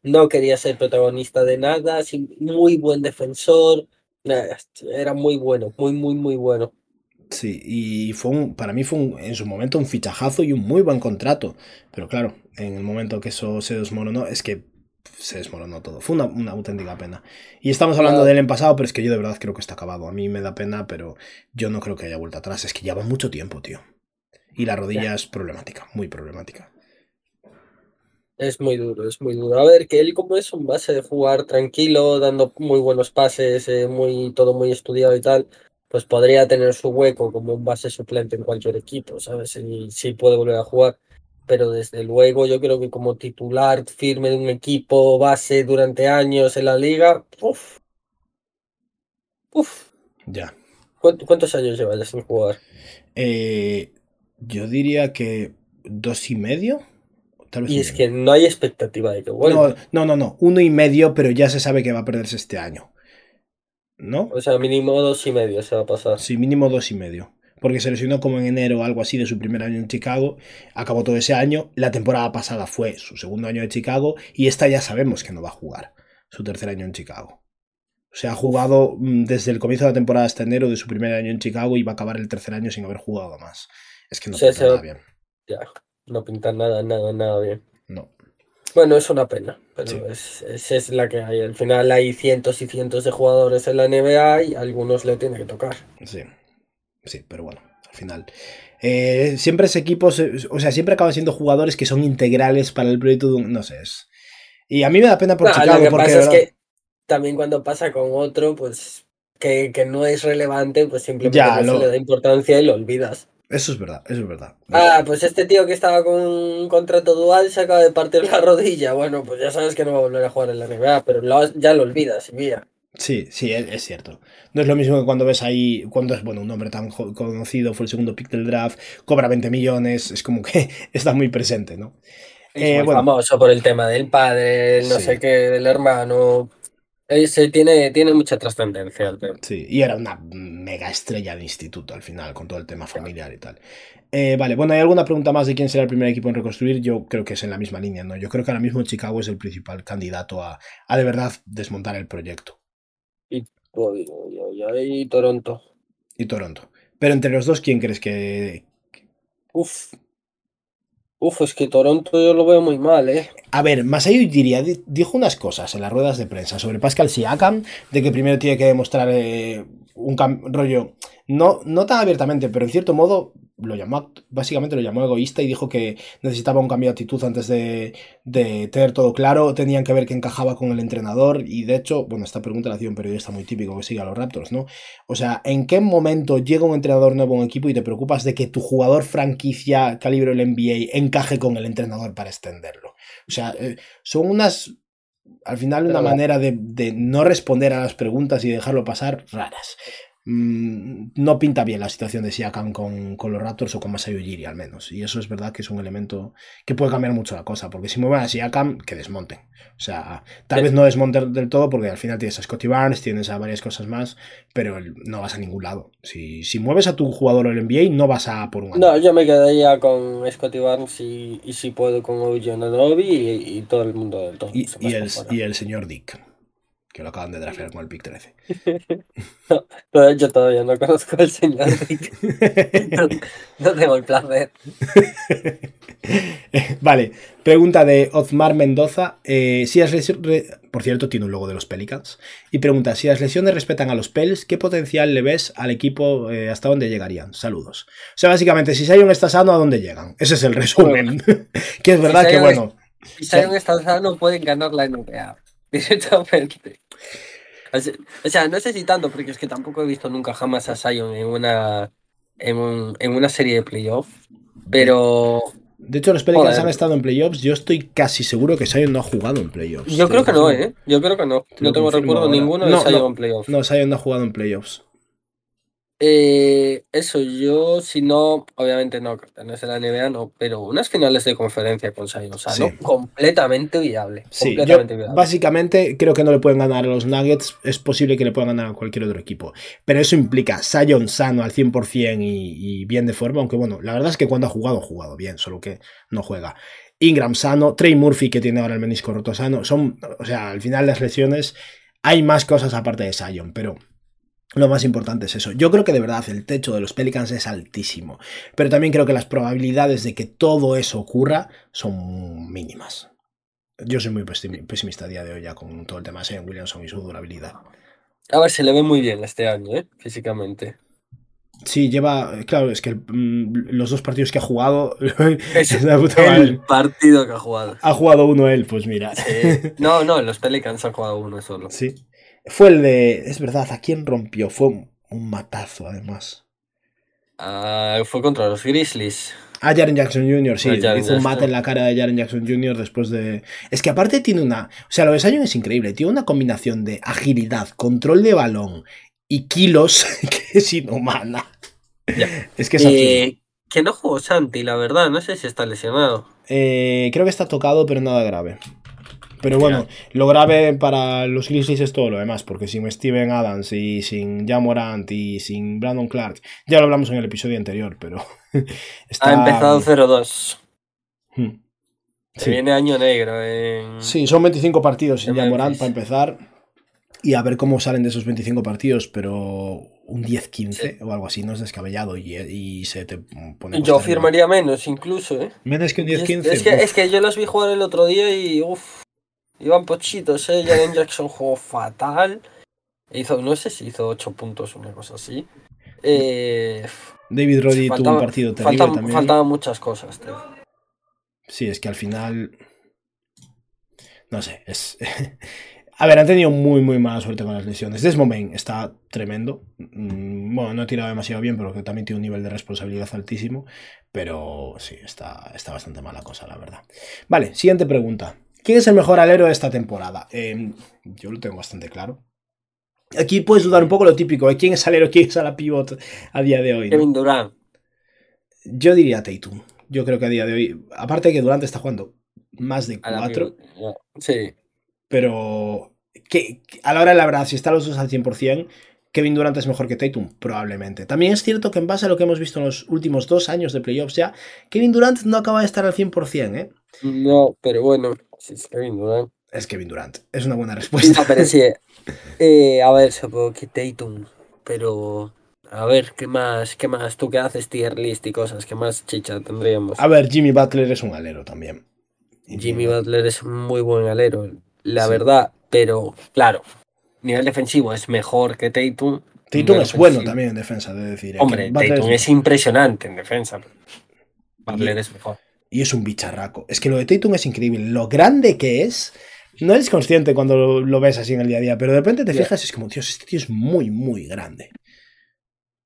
No quería ser protagonista de nada. Muy buen defensor. Era muy bueno, muy, muy, muy bueno. Sí, y fue un, para mí fue un- en su momento un fichajazo y un muy buen contrato. Pero claro, en el momento que eso se desmoronó, es que se desmoronó todo. Fue una, una auténtica pena. Y estamos hablando de él en pasado, pero es que yo de verdad creo que está acabado. A mí me da pena, pero yo no creo que haya vuelta atrás. Es que lleva mucho tiempo, tío. Y la rodilla es problemática, muy problemática. Es muy duro, es muy duro. A ver, que él como es un base de jugar tranquilo, dando muy buenos pases, eh, muy, todo muy estudiado y tal, pues podría tener su hueco como un base suplente en cualquier equipo, ¿sabes? Y sí puede volver a jugar. Pero desde luego yo creo que como titular firme de un equipo base durante años en la liga, uff. Uf. Ya. ¿Cuántos, años lleva ya sin jugar? Eh, yo diría que dos y medio. Tal vez Y es medio. que no hay expectativa de que vuelva. No, no, no, no. Uno y medio, pero ya se sabe que va a perderse este año. ¿No? O sea, mínimo dos y medio se va a pasar. Sí, mínimo dos y medio. Porque se lesionó como en enero o algo así de su primer año en Chicago. Acabó todo ese año. La temporada pasada fue su segundo año de Chicago. Y esta ya sabemos que no va a jugar. Su tercer año en Chicago. O sea, ha jugado mm, desde el comienzo de la temporada hasta enero de su primer año en Chicago y va a acabar el tercer año sin haber jugado más. Es que no Sí, pinta sí. nada bien. Ya, no pinta nada, nada, nada bien. No. Bueno, es una pena, pero Sí. es, es, es la que hay. Al final hay cientos y cientos de jugadores en la NBA y a algunos le tiene que tocar. Sí, sí, pero bueno, al final. eh, siempre es equipos, o sea, siempre acaban siendo jugadores que son integrales para el proyecto de un. No sé, es. Y a mí me da pena por Nah, Chicago, lo que porque. pasa es que también cuando pasa con otro, pues que, que no es relevante, pues simplemente Ya, no lo- se le da importancia y lo olvidas. Eso es verdad, eso es verdad. Ah, pues este tío que estaba con un contrato dual se acaba de partir la rodilla. Bueno, pues ya sabes que no va a volver a jugar en la NBA, pero lo- ya lo olvidas y mira. Sí, sí, es, cierto. No es lo mismo que cuando ves ahí, cuando es, bueno, un hombre tan conocido, fue el segundo pick del draft, cobra 20 millones, es como que está muy presente, ¿no? Es Eh, muy bueno. famoso por el tema del padre, el no Sí. sé qué, del hermano. Ese tiene, tiene mucha trascendencia. Sí, y era una mega estrella de instituto al final, con todo el tema familiar y tal. Eh, vale, bueno, ¿hay alguna pregunta más de quién será el primer equipo en reconstruir? Yo creo que es en la misma línea, ¿no? Yo creo que ahora mismo Chicago es el principal candidato a, a de verdad desmontar el proyecto. Y Toronto. Y Toronto. Pero entre los dos, ¿quién crees que...? Uf. Uf, es que Toronto yo lo veo muy mal, ¿eh? A ver, Masai diría, di- dijo unas cosas en las ruedas de prensa sobre Pascal Siakam, de que primero tiene que demostrar eh, un rollo, no, no tan abiertamente, pero en cierto modo lo llamó, básicamente lo llamó egoísta y dijo que necesitaba un cambio de actitud antes de, de, tener todo claro. Tenían que ver que encajaba con el entrenador. Y de hecho, bueno, esta pregunta la hacía un periodista muy típico que sigue a los Raptors, ¿no? O sea, ¿en qué momento llega un entrenador nuevo a un equipo y te preocupas de que tu jugador franquicia calibre el NBA encaje con el entrenador para extenderlo? O sea, eh, son unas. Al final, una manera de, de no responder a las preguntas y dejarlo pasar raras. Mm, no pinta bien la situación de Siakam con, con los Raptors o con Masayo Ujiri al menos. Y eso es verdad que es un elemento que puede cambiar mucho la cosa, porque si mueven a Siakam, que desmonten. O sea, tal vez no desmonten del todo, porque al final tienes a Scotty Barnes, tienes a varias cosas más, pero no vas a ningún lado. Si, si mueves a tu jugador del NBA, no vas a por un No, yo me quedaría con Scotty Barnes y, y si puedo con Ojo y, y, todo el mundo del todo. Y, y el, y el señor Dick que lo acaban de drafear con el pick 13. no, yo todavía no conozco al señor no, tengo el placer. vale, pregunta de Ozmar Mendoza. Eh, si las Por cierto, tiene un logo de los Pelicans. Y pregunta: si las lesiones respetan a los Pels, ¿qué potencial le ves al equipo? Eh, ¿Hasta dónde llegarían? Saludos. O sea, básicamente, si Sion está sano, ¿a dónde llegan? Ese es el resumen. que es verdad que, bueno. Si Sion está sano, pueden ganar la NBA. Directamente. O sea, no sé si tanto, porque es que tampoco he visto nunca jamás a Sion en una, en, una serie de playoffs. Pero. De hecho, los Pelicans han estado en playoffs. Yo estoy casi seguro que Sion no ha jugado en playoffs. Yo creo que no, ¿eh? Yo creo que no. No tengo recuerdo ninguno de Sion en playoffs. No, Sion no ha jugado en playoffs. Eh, eso, yo, si no, obviamente no no es la NBA, no, pero unas finales de conferencia con Sion ¿no? completamente viable. Sí, básicamente creo que no le pueden ganar a los Nuggets, es posible que le puedan ganar a cualquier otro equipo, pero eso implica Sion sano al 100% y, y bien de forma, aunque bueno, la verdad es que cuando ha jugado, ha jugado bien, solo que no juega. Ingram sano, Trey Murphy que tiene ahora el menisco roto sano, son, o sea, al final las lesiones hay más cosas aparte de Sion, pero lo más importante es eso. Yo creo que de verdad el techo de los Pelicans es altísimo, pero también creo que las probabilidades de que todo eso ocurra son mínimas. Yo soy muy pesimista a día de hoy ya con todo el tema de Williamson y su durabilidad. A ver, se le ve muy bien este año, ¿eh? Físicamente. Sí, lleva. Claro, es que mm, los dos partidos que ha jugado. Es, el partido que ha jugado. Ha jugado uno él, pues mira. No, no, los Pelicans han jugado uno solo. Sí. Fue el de. Es verdad, ¿a quién rompió? Fue un, matazo, además. Ah, fue contra los Grizzlies. Ah, Jaren Jackson Jr., sí. hizo un mate en la cara de Jaren Jackson Jr. después de. Es que aparte tiene una. O sea, lo de Sion es increíble. Tiene una combinación de agilidad, control de balón y kilos que es inhumana. Es que es eh, que no jugó Santi, la verdad. No sé si está lesionado. Eh, creo que está tocado, pero nada grave. Pero bueno, lo grave para los Grizzlies es todo lo demás, porque sin Steven Adams y sin Jamorant y sin Brandon Clark, ya lo hablamos en el episodio anterior, pero. Ha empezado 0-2. Hmm. Se viene año negro. En... Sí, son 25 partidos sin Jamorant para empezar. Y a ver cómo salen de esos 25 partidos, pero un 10-15 o algo así no es descabellado y, se te pone. Yo firmaría menos, incluso, ¿eh? Menos que un 10-15. Es, que, es que yo los vi jugar el otro día y. Uf, Iban pochitos, ¿eh? Jaren Jackson jugó fatal. Hizo, no sé si hizo 8 puntos o una cosa así. Eh, David Roddy tuvo un partido terrible también. Faltaban muchas cosas, tío. Sí, es que al final. No sé, es. A ver, han tenido muy, muy mala suerte con las lesiones. Desmond está tremendo. Mm, bueno, no ha tirado demasiado bien, pero que también tiene un nivel de responsabilidad altísimo. Pero sí, está, está bastante mala cosa, la verdad. Vale, siguiente pregunta. ¿Quién es el mejor alero de esta temporada? Em, yo lo tengo bastante claro. Aquí puedes dudar un poco lo típico, ¿eh? ¿quién es alero, quién es a la pivot a día de hoy? Kevin Durant. Yo diría Tatum. Yo creo que a día de hoy, aparte de que Durant está jugando más de cuatro. Sí. Pero que, a la hora de la verdad, si están los dos al 100%, Kevin Durant es mejor que Tatum, probablemente. También es cierto que en base a lo que hemos visto en los últimos dos años de playoffs ya, Kevin Durant no acaba de estar al 100%, ¿eh? No, pero bueno, es Kevin Durant. Es Kevin Durant, es una buena respuesta. pero sí, eh, a ver, supongo que Tatum, pero a ver, ¿qué más? ¿Qué más? Tú qué haces tier list y cosas, ¿qué más chicha tendríamos? A ver, Jimmy Butler es un alero también. Jimmy, Butler es un muy buen alero, la verdad, pero claro, nivel defensivo es mejor que Tatum, Tatum es bueno también en defensa, de decir. Hombre, Tatum es... impresionante en defensa. Butler es mejor. Y es un bicharraco. Es que lo de Tatum es increíble. Lo grande que es. No eres consciente cuando lo, ves así en el día a día, pero de repente te fijas y es como, Dios, este tío es muy, muy grande.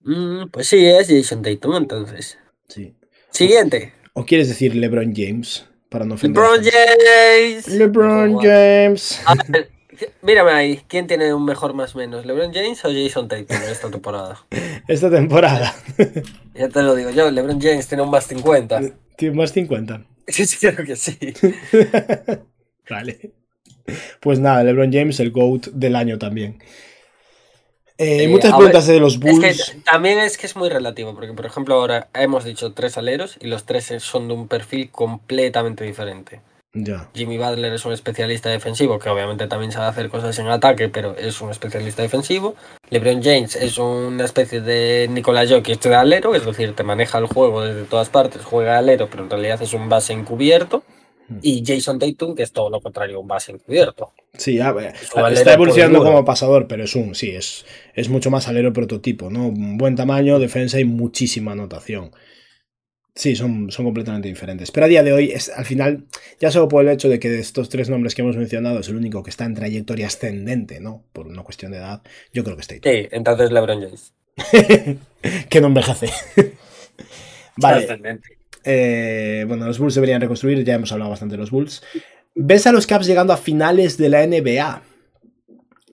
Mm, pues sí, es Jason Tatum entonces. Sí. Siguiente. ¿O quieres decir LeBron James? Para no LeBron James. LeBron James. Mírame ahí. ¿Quién tiene un mejor más menos? ¿LeBron James o Jason Tatum esta temporada? esta temporada. ya te lo digo yo. LeBron James tiene un más 50. Tiene un más 50. Sí, sí, creo que sí. vale. Pues nada, LeBron James, el GOAT del año también. Eh, muchas preguntas de los Bulls. también es que es muy relativo, porque por ejemplo ahora hemos dicho tres aleros y los tres son de un perfil completamente diferente. Jimmy Butler es un especialista defensivo que obviamente también sabe hacer cosas en ataque, pero es un especialista defensivo. LeBron James es una especie de Nikola Jokic de alero, es decir, te maneja el juego desde todas partes, juega alero, pero en realidad es un base encubierto. Mm. Y Jason Tatum, que es todo lo contrario, un base encubierto. Sí, está evolucionando como pasador, pero es un, sí, es, es mucho más alero prototipo, ¿no? Un buen tamaño, defensa y muchísima anotación. Sí, son, son completamente diferentes. Pero a día de hoy, es, al final, ya solo por el hecho de que de estos tres nombres que hemos mencionado es el único que está en trayectoria ascendente, ¿no? Por una cuestión de edad, yo creo que está ahí. Sí, entonces LeBron James. que no envejece. vale. Eh, bueno, los Bulls deberían reconstruir, ya hemos hablado bastante de los Bulls. ¿Ves a los Caps llegando a finales de la NBA?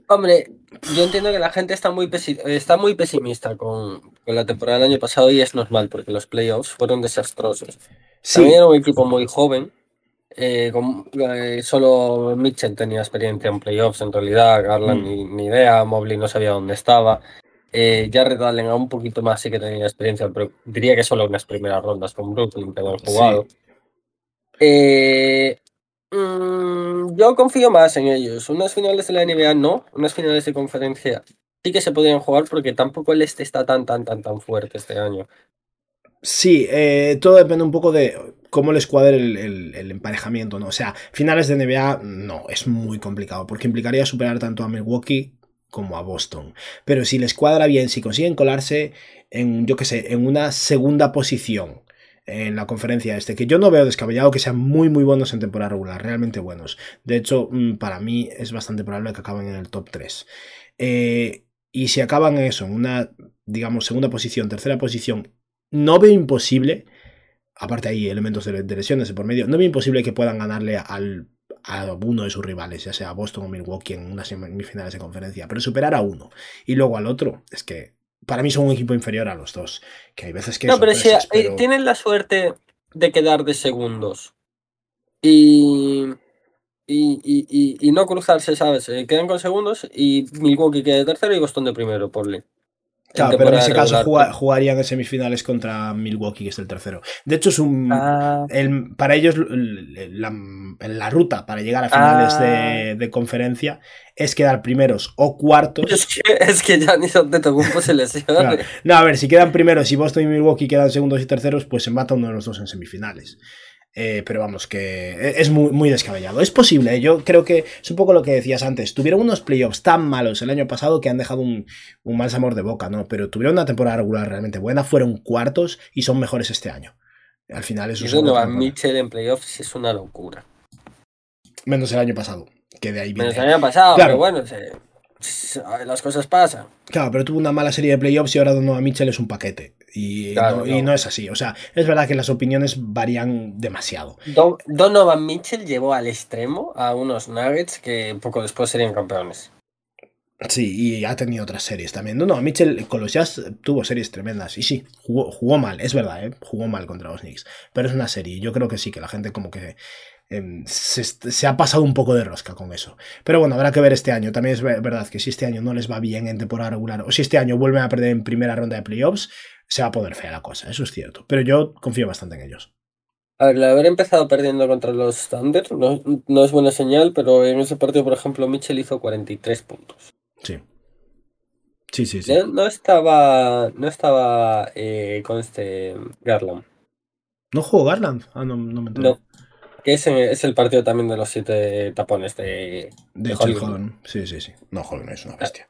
Hombre, yo entiendo que la gente está muy, está muy pesimista con, la temporada del año pasado y es normal porque los playoffs fueron desastrosos. Sí. También era un equipo muy joven. Eh, eh, solo Mitchell tenía experiencia en playoffs en realidad, Garland mm. ni, idea, Mobley no sabía dónde estaba. Eh, Jared Allen a un poquito más sí que tenía experiencia, pero diría que solo unas primeras rondas con Brooklyn que han jugado. Eh, Mm, yo confío más en ellos. Unas finales de la NBA no, unas finales de conferencia sí que se podrían jugar porque tampoco el este está tan, tan, tan, tan fuerte este año. Sí, eh, todo depende un poco de cómo les cuadre el, emparejamiento, ¿no? O sea, finales de NBA no, es muy complicado porque implicaría superar tanto a Milwaukee como a Boston. Pero si les cuadra bien, si consiguen colarse en, yo qué sé, en una segunda posición en la conferencia este, que yo no veo descabellado que sean muy muy buenos en temporada regular, realmente buenos. De hecho, mm, para mí es bastante probable que acaben en el top 3. Eh, y si acaban en eso, en una, digamos, segunda posición, tercera posición, no veo imposible, aparte hay elementos de, lesiones por medio, no veo imposible que puedan ganarle al, a uno de sus rivales, ya sea Boston o Milwaukee en unas semifinales de conferencia, pero superar a uno y luego al otro, es que para mí son un equipo inferior a los dos. Que hay veces que. No, pero si tienen la suerte de quedar de segundos y, y, y, no cruzarse, ¿sabes? Eh, quedan con segundos y Milwaukee queda de tercero y Boston de primero, por ley. Claro, pero en ese caso jugarían en semifinales contra Milwaukee, que es el tercero. De hecho, es un. Ah. para ellos, la, ruta para llegar a finales de, ah. de, conferencia es quedar primeros o cuartos. Es que, es que ya ni Antetokounmpo se lesiona. No, a ver, si quedan primeros y Boston y Milwaukee quedan segundos y terceros, pues se mata uno de los dos en semifinales. Eh, pero vamos, que es muy, muy descabellado. Es posible, yo creo que es un poco lo que decías antes. Tuvieron unos playoffs tan malos el año pasado que han dejado un, un mal sabor de boca, ¿no? Pero tuvieron una temporada regular realmente buena, fueron cuartos y son mejores este año. Al final eso es. a Mitchell en playoffs es una locura. Menos el año pasado, que de ahí viene. Menos el año pasado, pero bueno, las cosas pasan. Claro, pero tuvo una mala serie de playoffs y ahora Donovan Mitchell es un paquete. Y, no, es así. O sea, es verdad que las opiniones varían demasiado. Donovan Mitchell llevó al extremo a unos Nuggets que poco después serían campeones. Sí, y ha tenido otras series también. No, no, Mitchell con los Jazz tuvo series tremendas. Y sí, jugó, mal, es verdad, ¿eh? jugó mal contra los Knicks. Pero es una serie. Yo creo que sí, que la gente como que em, se, ha pasado un poco de rosca con eso. Pero bueno, habrá que ver este año. También es verdad que si este año no les va bien en temporada regular o si este año vuelven a perder en primera ronda de playoffs, se va a poner fea la cosa, eso es cierto. Pero yo confío bastante en ellos. A ver, el haber empezado perdiendo contra los Thunder no, es buena señal, pero en ese partido, por ejemplo, Mitchell hizo 43 puntos. Sí. Sí, sí, sí. No, estaba, no estaba eh, con este Garland. ¿No jugó Garland? Ah, no, no me entiendo. No. Que es, es, el partido también de los siete tapones de, de, de Sí, sí, sí. No, Holland es una bestia.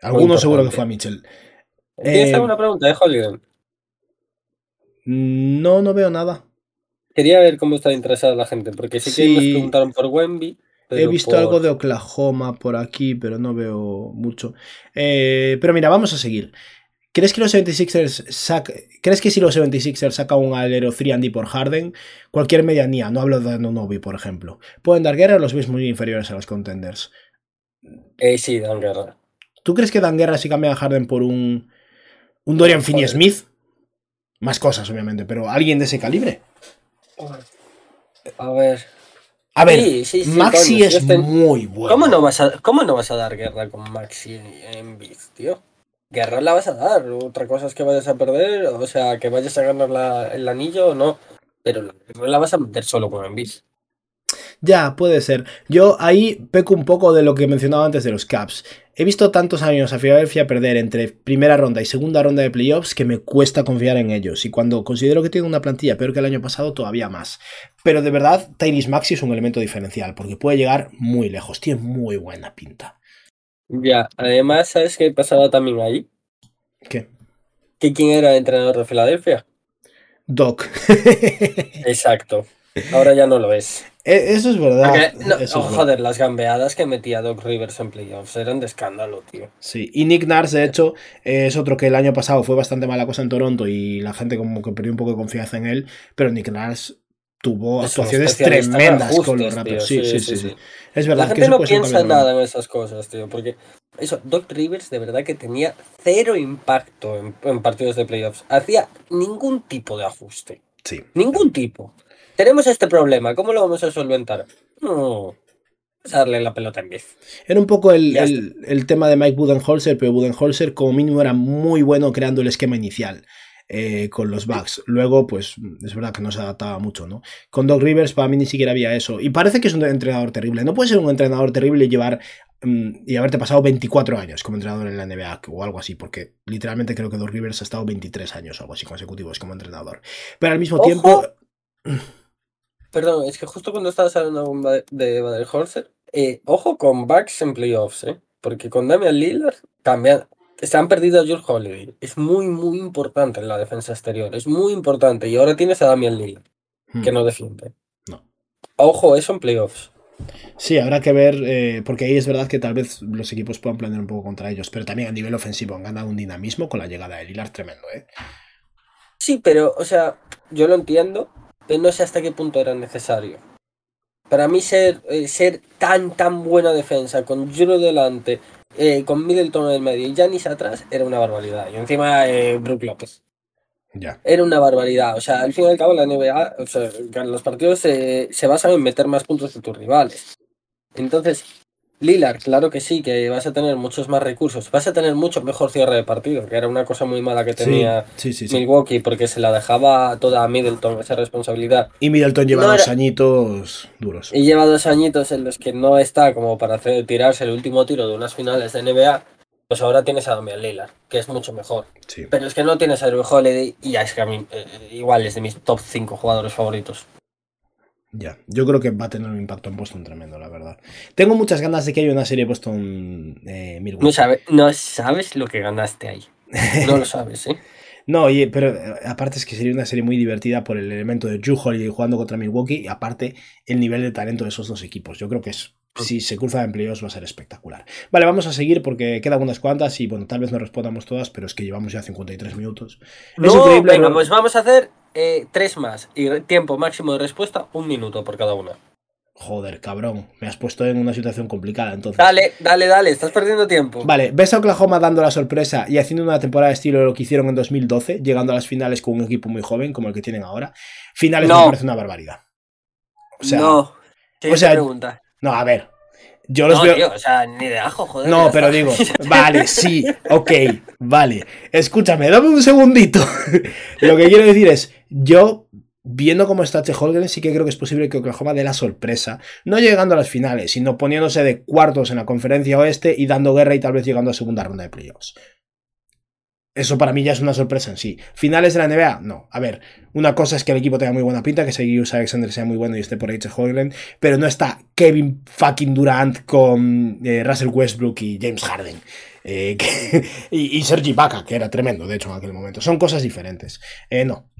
Alguno seguro que fue a Mitchell. ¿Tienes eh, alguna pregunta de Holiday? No, no veo nada. Quería ver cómo está interesada la gente, porque sí, que nos preguntaron por Wemby. He visto algo de Oklahoma por aquí, pero no veo mucho. Eh, pero mira, vamos a seguir. ¿Crees que los 76ers saca, ¿Crees que si los 76ers sacan un alero 3 por Harden, cualquier medianía, no hablo de Nonobi, por ejemplo, pueden dar guerra a los ves muy inferiores a los contenders? Eh, sí, dan guerra. ¿Tú crees que dan guerra si cambian a Harden por un, un Dorian Finney-Smith? Más cosas, obviamente, pero alguien de ese calibre. A ver. A ver, Maxi es muy bueno. ¿Cómo no, vas a, ¿Cómo no vas a dar guerra con Maxi en Biz, tío? Guerra la vas a dar. Otra cosa es que vayas a perder, o sea, que vayas a ganar el anillo o no. Pero la guerra la vas a meter solo con Envis. Ya, puede ser. Yo ahí peco un poco de lo que mencionaba antes de los Caps. He visto tantos años a Philadelphia perder entre primera ronda y segunda ronda de playoffs que me cuesta confiar en ellos. Y cuando considero que tiene una plantilla peor que el año pasado, todavía más. Pero de verdad, Tyrese Maxi es un elemento diferencial porque puede llegar muy lejos. Tiene muy buena pinta. Ya, además, ¿sabes qué pasaba también ahí? ¿Qué? ¿Que quién era el entrenador de Filadelfia? Doc. Exacto. Ahora ya no lo es. E, eso es verdad. joder, las gambeadas que metía Doc Rivers en playoffs eran de escándalo, tío. Sí, y Nick Nars, de hecho, es otro que el año pasado fue bastante mala cosa en Toronto y la gente como que perdió un poco de confianza en él, pero Nick Nars tuvo actuaciones tremendas con los Raptors. Sí sí sí, Es verdad la gente no piensa nada en esas cosas, tío, porque eso, Doc Rivers de verdad que tenía cero impacto en, en partidos de playoffs. Hacía ningún tipo de ajuste. Sí. Ningún tipo tenemos este problema, ¿cómo lo vamos a solventar? No, darle la pelota en vez. Era un poco el, el, tema de Mike Budenholzer, pero Budenholzer como mínimo era muy bueno creando el esquema inicial. Eh, con los Bucks. Luego, pues es verdad que no se adaptaba mucho, ¿no? Con Doc Rivers para mí ni siquiera había eso. Y parece que es un entrenador terrible. No puede ser un entrenador terrible y llevar mm, y haberte pasado 24 años como entrenador en la NBA o algo así, porque literalmente creo que Doc Rivers ha estado 23 años o algo así consecutivos como entrenador. Pero al mismo tiempo... Perdón, es que justo cuando estabas hablando de Baden-Holzer, eh, ojo con backs en playoffs, ¿eh? Porque con Damian Lillard cambian, se han perdido a Jules Holiday. Es muy, muy importante en la defensa exterior. Es muy importante. Y ahora tienes a Damian Lillard, que hmm. no defiende. No. Ojo, eso en playoffs. Sí, habrá que ver, eh, porque ahí es verdad que tal vez los equipos puedan planear un poco contra ellos, pero también a nivel ofensivo han ganado un dinamismo con la llegada de Lillard tremendo, ¿eh? Sí, pero, o sea, yo lo entiendo, pero no sé hasta qué punto era necesario. Para mí ser, eh, ser tan, tan buena defensa, con Giro delante, eh, con Middleton en el medio y Janis atrás, era una barbaridad. Y encima eh, Brook López. Ya. Era una barbaridad. O sea, al fin y al cabo la NBA, o sea, los partidos se basan en meter más puntos de tus rivales. Entonces, Lillard, claro que sí, que vas a tener muchos más recursos. Vas a tener mucho mejor cierre de partido, que era una cosa muy mala que tenía Milwaukee, porque se la dejaba toda a Middleton esa responsabilidad. Y Middleton lleva dos añitos duros. Y lleva dos añitos en los que no está como para hacer, tirarse el último tiro de unas finales de NBA. Pues ahora tienes a Damian Lillard, que es mucho mejor. Pero es que no tienes a Drew Holiday y ya es que a mí eh, igual es de mis top 5 jugadores favoritos. Ya, yo creo que va a tener un impacto en Boston tremendo, la verdad. Tengo muchas ganas de que haya una serie Boston eh, No, sabe, no sabes lo que ganaste ahí. No lo sabes, ¿eh? no, pero eh, aparte es que sería una serie muy divertida por el elemento de Drew Holiday jugando contra Milwaukee y aparte el nivel de talento de esos dos equipos. Yo creo que es si se cruza en playoffs va a ser espectacular. Vale, vamos a seguir porque quedan unas cuantas y bueno, tal vez no respondamos todas, pero es que llevamos ya 53 minutos. es increíble. Venga, pues vamos a hacer eh, tres más y tiempo máximo de respuesta, un minuto por cada una. Joder, cabrón, me has puesto en una situación complicada entonces. Dale, dale, dale, estás perdiendo tiempo. Vale, ¿ves a Oklahoma dando la sorpresa y haciendo una temporada de estilo de lo que hicieron en 2012, llegando a las finales con un equipo muy joven como el que tienen ahora? Finales no. me parece una barbaridad. O sea, no. O sea, pregunta? No, a ver. Yo los veo. o sea, ni de ajo, joder. No, pero digo, vale, sí, ok, vale. Escúchame, dame un segundito. Lo que quiero decir es, yo, viendo cómo está Che Holgren, sí que creo que es posible que Oklahoma dé la sorpresa. No llegando a las finales, sino poniéndose de cuartos en la conferencia oeste y dando guerra y tal vez llegando a segunda ronda de playoffs. Eso para mí ya es una sorpresa en sí. ¿Finales de la NBA? No. A ver, una cosa es que el equipo tenga muy buena pinta, que Seguius Alexander sea muy bueno y esté por H. Hoyland, pero no está Kevin fucking Durant con eh, Russell Westbrook y James Harden. Eh, y, y, Sergi Baca, que era tremendo, de hecho, en aquel momento. Son cosas diferentes. Eh, no.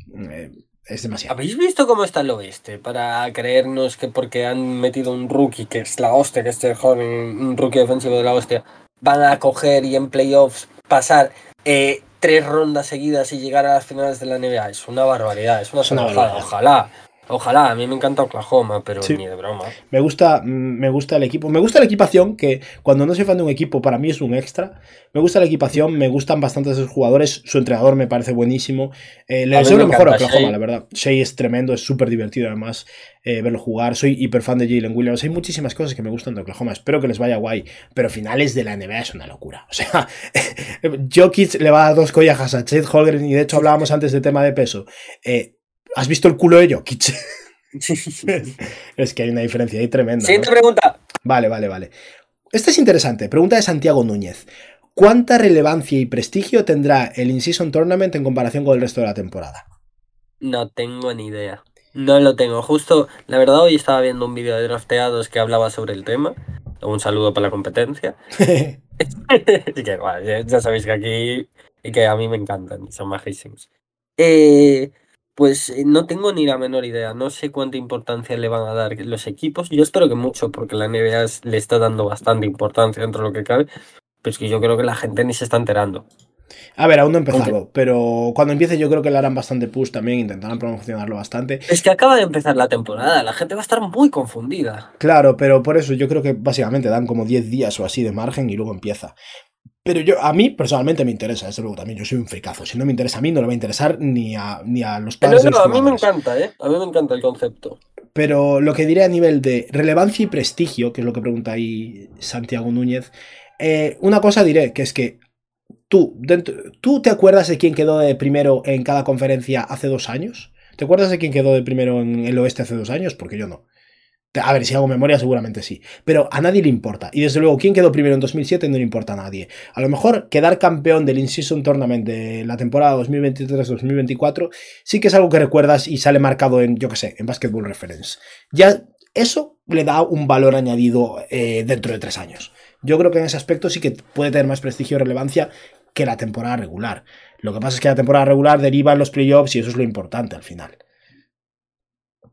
es demasiado. ¿Habéis visto cómo está el oeste? Para creernos que porque han metido un rookie, que es la hostia, que este joven, un rookie defensivo de la hostia, van a coger y en playoffs pasar eh, tres rondas seguidas y llegar a las finales de la NBA. Es una barbaridad, es una, es Ojalá. Ojalá, a mí me encanta Oklahoma, pero ni de broma. Me gusta, mm, me gusta el equipo. Me gusta la equipación, que cuando no soy fan de un equipo, para mí es un extra. Me gusta la equipación, me gustan bastante esos jugadores. Su entrenador me parece buenísimo. Eh, le deseo lo mejor a Oklahoma, la verdad. Shea es tremendo, es súper divertido además eh, verlo jugar. Soy hiper fan de Jalen Williams. Hay muchísimas cosas que me gustan de Oklahoma. Espero que les vaya guay. Pero finales de la NBA es una locura. O sea, Jokic le va a dar dos collajas a Chet Holgren y de hecho hablábamos antes de tema de peso. Eh, ¿Has visto el culo de Jokic? es que hay una diferencia ahí tremenda. Siguiente pregunta. Vale, vale, vale. Esta es interesante. Pregunta de Santiago Núñez. ¿Cuánta relevancia y prestigio tendrá el In-Season Tournament en comparación con el resto de la temporada? No tengo ni idea. No lo tengo. Justo, la verdad, hoy estaba viendo un vídeo de drafteados que hablaba sobre el tema. Un saludo para la competencia. que, bueno, ya sabéis que aquí y que a mí me encantan, son majísimos. Eh, pues eh, no tengo ni la menor idea, no sé cuánta importancia le van a dar los equipos. Yo espero que mucho, porque la NBA le está dando bastante importancia dentro de lo que cabe, pero es que yo creo que la gente ni se está enterando. A ver, aún no he empezado, pero cuando empiece yo creo que le harán bastante push también, intentarán promocionarlo bastante. Es que acaba de empezar la temporada, la gente va a estar muy confundida. Claro, pero por eso yo creo que básicamente dan como 10 días o así de margen y luego empieza. Pero yo, a mí personalmente me interesa, desde luego también, yo soy un fricazo. Si no me interesa a mí, no le va a interesar ni a, ni a los padres. a mí me encanta, ¿eh? A mí me encanta el concepto. Pero lo que diré a nivel de relevancia y prestigio, que es lo que pregunta ahí Santiago Núñez, eh, una cosa diré, que es que tú, dentro, ¿tú te acuerdas de quién quedó de primero en cada conferencia hace dos años? ¿Te acuerdas de quién quedó de primero en el oeste hace dos años? Porque yo no. A ver, si hago memoria, seguramente sí. Pero a nadie le importa. Y desde luego, ¿quién quedó primero en 2007? No le importa a nadie. A lo mejor quedar campeón del In-Season Tournament de la temporada 2023-2024 sí que es algo que recuerdas y sale marcado en, yo qué sé, en Basketball Reference. Ya eso le da un valor añadido eh, dentro de tres años. Yo creo que en ese aspecto sí que puede tener más prestigio y relevancia que la temporada regular. Lo que pasa es que la temporada regular deriva en los playoffs y eso es lo importante al final.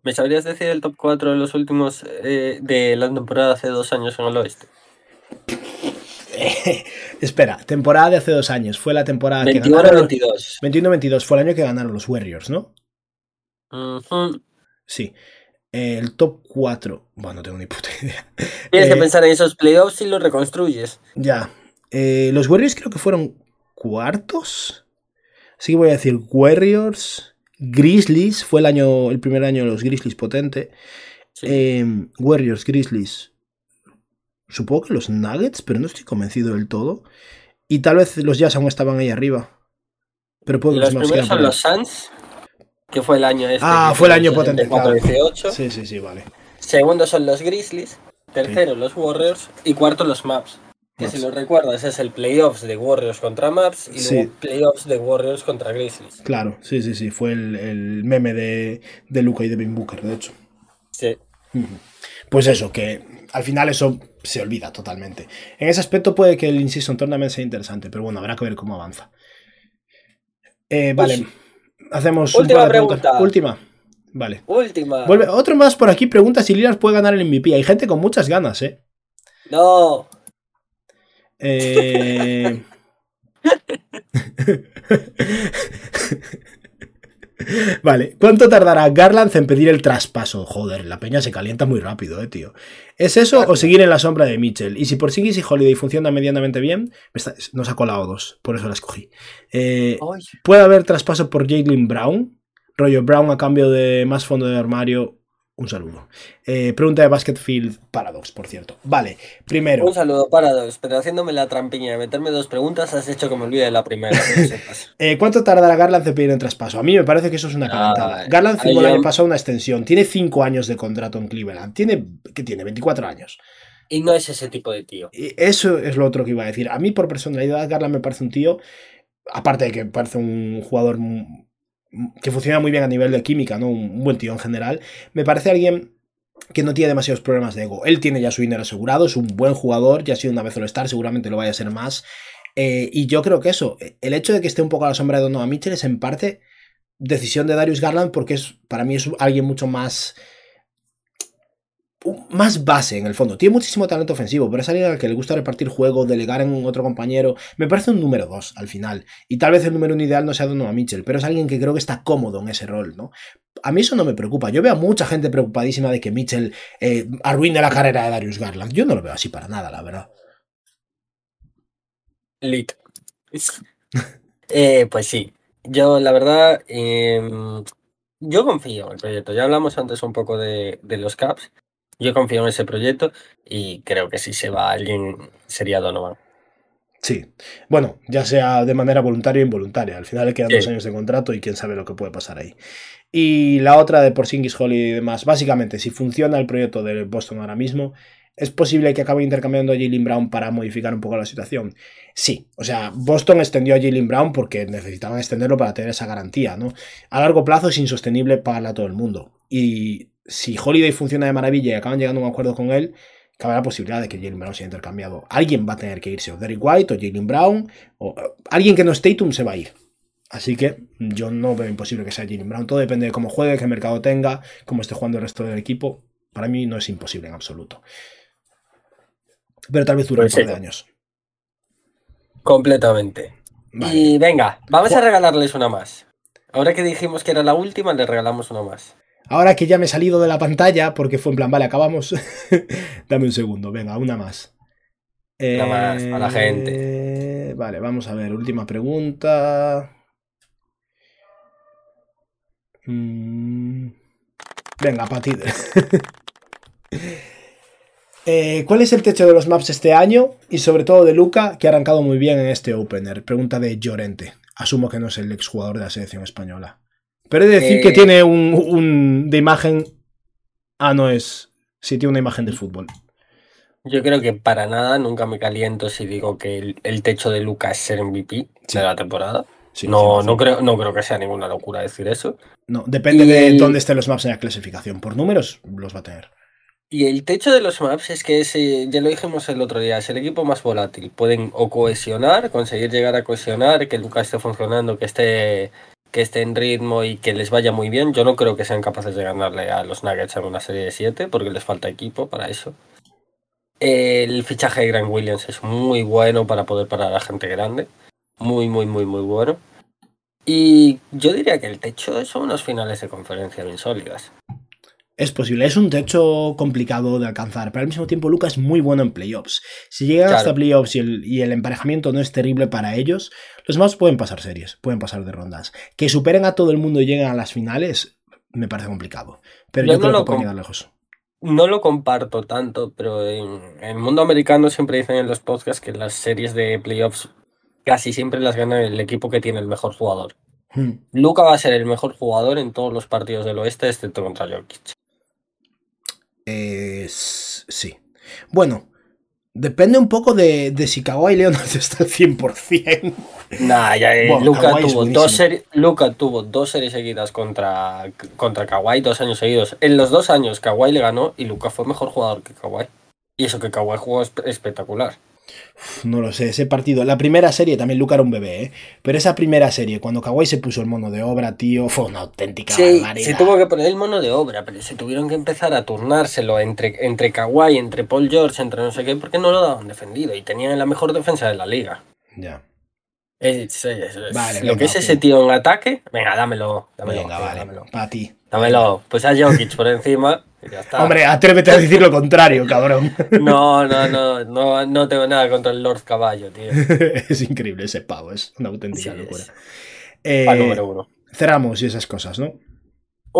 ¿Me sabrías decir el top 4 de los últimos eh, de la temporada hace dos años en el oeste? espera, temporada de hace dos años. Fue la temporada que ganaron. 22. 21-22 fue el año que ganaron los Warriors, ¿no? Sí. el top 4. Bueno, no tengo ni puta idea. Tienes que eh, pensar en esos playoffs y los reconstruyes. Ya. Eh, los Warriors creo que fueron cuartos. Así que voy a decir Warriors. Grizzlies, fue el año, el primer año de los Grizzlies potente. Em, Warriors, Grizzlies. Supongo que los Nuggets, pero no estoy convencido del todo. Y tal vez los Jazz aún estaban ahí arriba. Pero puedo los primeros son los Suns, que fue el año este. Ah, fue el año potente. Sí, sí, sí, vale. Segundo son los Grizzlies. Tercero los Warriors. Y cuarto los Maps. Que si lo recuerdas, es el playoffs de Warriors contra Maps y luego playoffs de Warriors contra Grizzlies. Claro, sí, sí, sí. Fue el, meme de, de Luca y de Ben Booker, de hecho. Sí. Pues eso, que al final eso se olvida totalmente. En ese aspecto puede que el In-Season Tournament sea interesante, pero bueno, habrá que ver cómo avanza. Eh, vale, hacemos última pregunta. Última. Vale. Última. Vuelve, otro más por aquí pregunta si Lillard puede ganar el MVP. Hay gente con muchas ganas, ¿eh? No. Eh... vale, ¿cuánto tardará Garland en pedir el traspaso? Joder, la peña se calienta muy rápido, eh, tío. ¿Es eso o seguir en la sombra de Mitchell? Y si por Sigis y Holiday funciona medianamente bien, nos ha colado dos, por eso la escogí. Eh, ¿Puede haber traspaso por Jalen Brown? Rollo Brown a cambio de más fondo de armario un saludo. Eh, pregunta de Basketfield Paradox, por cierto. Vale, primero. Un saludo, Paradox, pero haciéndome la trampiña de meterme dos preguntas, has hecho que me olvide la primera. eh, ¿Cuánto tardará Garland en pedir en traspaso? A mí me parece que eso es una calentada. Garland firmó el año pasado una extensión. Tiene cinco años de contrato en Cleveland. Tiene, ¿Qué tiene? 24 años. Y no es ese tipo de tío. Eso es lo otro que iba a decir. A mí, por personalidad, Garland me parece un tío aparte de que parece un jugador que funciona muy bien a nivel de química, ¿no? Un buen tío en general, me parece alguien que no tiene demasiados problemas de ego. Él tiene ya su dinero asegurado, es un buen jugador, ya ha sido una vez All-Star, seguramente lo vaya a ser más. Eh, y yo creo que eso, el hecho de que esté un poco a la sombra de Donovan Mitchell es en parte decisión de Darius Garland porque es, para mí es alguien mucho más más base en el fondo. Tiene muchísimo talento ofensivo, pero es alguien al que le gusta repartir juego, delegar en otro compañero. Me parece un número 2 al final. Y tal vez el número uno ideal no sea Donovan Mitchell, pero es alguien que creo que está cómodo en ese rol, ¿no? A mí eso no me preocupa. Yo veo a mucha gente preocupadísima de que Mitchell eh, arruine la carrera de Darius Garland. Yo no lo veo así para nada, la verdad. Lit. Eh, pues sí. Yo, la verdad, em, yo confío en el proyecto. Ya hablamos antes un poco de los Caps. Yo confío en ese proyecto y creo que si se va alguien sería Donovan. Sí, bueno, ya sea de manera voluntaria o involuntaria. Al final le quedan dos años de contrato y quién sabe lo que puede pasar ahí. Y la otra de Porzingis, Holly y demás. Básicamente, si funciona el proyecto de Boston ahora mismo, ¿es posible que acabe intercambiando a Jalen Brown para modificar un poco la situación? Sí, o sea, Boston extendió a Jalen Brown porque necesitaban extenderlo para tener esa garantía, ¿no? A largo plazo es insostenible pagarle a todo el mundo. Y si Holiday funciona de maravilla y acaban llegando a un acuerdo con él, cabe la posibilidad de que Jalen Brown sea intercambiado. Alguien va a tener que irse, o Derrick White, o Jalen Brown, o eh, alguien que no es Tatum se va a ir. Así que yo no veo imposible que sea Jalen Brown. Todo depende de cómo juegue, qué mercado tenga, cómo esté jugando el resto del equipo. Para mí no es imposible en absoluto. Pero tal vez dure un pues par de años. Completamente. Y venga, vamos a regalarles una más. Ahora que dijimos que era la última, le regalamos una más. Ahora que ya me he salido de la pantalla, porque fue en plan, vale, acabamos. Dame un segundo, venga, una más. Una más para la gente. Eh, vale, vamos a ver, última pregunta. Mm, venga, Pati. Eh, ¿Cuál es el techo de los maps este año? Y sobre todo de Luca, que ha arrancado muy bien en este opener. Pregunta de Llorente. Asumo que no es el exjugador de la selección española. Pero he de decir que eh, tiene un, de imagen. Ah, no es. Sí, tiene una imagen de fútbol. Yo creo que para nada nunca me caliento si digo que el, techo de Lucas es ser MVP de la temporada. no, no, creo, no creo que sea ninguna locura decir eso. No, depende de dónde estén los maps en la clasificación. Por números los va a tener. Y el techo de los maps es que ya lo dijimos el otro día, es el equipo más volátil. Pueden o cohesionar, conseguir llegar a cohesionar, que Lucas esté funcionando, que esté que esté en ritmo y que les vaya muy bien. Yo no creo que sean capaces de ganarle a los Nuggets en una serie de 7 porque les falta equipo para eso. El fichaje de Grant Williams es muy bueno para poder parar a gente grande. Muy, muy, muy, muy bueno. Y yo diría que el techo son unas finales de conferencia bien sólidas. Es posible, es un techo complicado de alcanzar, pero al mismo tiempo Lucas es muy bueno en playoffs. Si llegan hasta playoffs y el, y el, emparejamiento no es terrible para ellos, los más pueden pasar series, pueden pasar de rondas. Que superen a todo el mundo y lleguen a las finales, me parece complicado. Pero yo, creo que pueden llegar lejos. No lo comparto tanto, pero en, el mundo americano siempre dicen en los podcasts que las series de playoffs casi siempre las gana el equipo que tiene el mejor jugador. Hmm. Luca va a ser el mejor jugador en todos los partidos del oeste, excepto contra Jokic sí. Bueno, depende un poco de, si Kawhi Leonard está al 100%. Nah, ya, eh, Luca, tuvo dos series, Luca tuvo dos series seguidas contra, contra Kawhi, dos años seguidos. En los dos años Kawhi le ganó y Luca fue mejor jugador que Kawhi. Y eso que Kawhi jugó espectacular no lo sé, ese partido. La primera serie también Luca era un bebé, ¿eh? Pero esa primera serie, cuando Kawhi se puso el mono de obra, tío, fue una auténtica sí, Se tuvo que poner el mono de obra, pero se tuvieron que empezar a turnárselo entre, entre Kawhi, entre Paul George, entre no sé qué, porque no lo daban defendido y tenían la mejor defensa de la liga. Ya. Lo que es ese tío en ataque, venga, dámelo. dámelo venga, vale, dámelo. Para ti. Dámelo. Pues a Jokic por encima Hombre, atrévete a decir lo contrario, cabrón. No, no, no, no, no tengo nada contra el Lord Caballo, tío. es increíble ese pavo, es una auténtica locura. Eh, número uno. Cerramos y esas cosas, ¿no?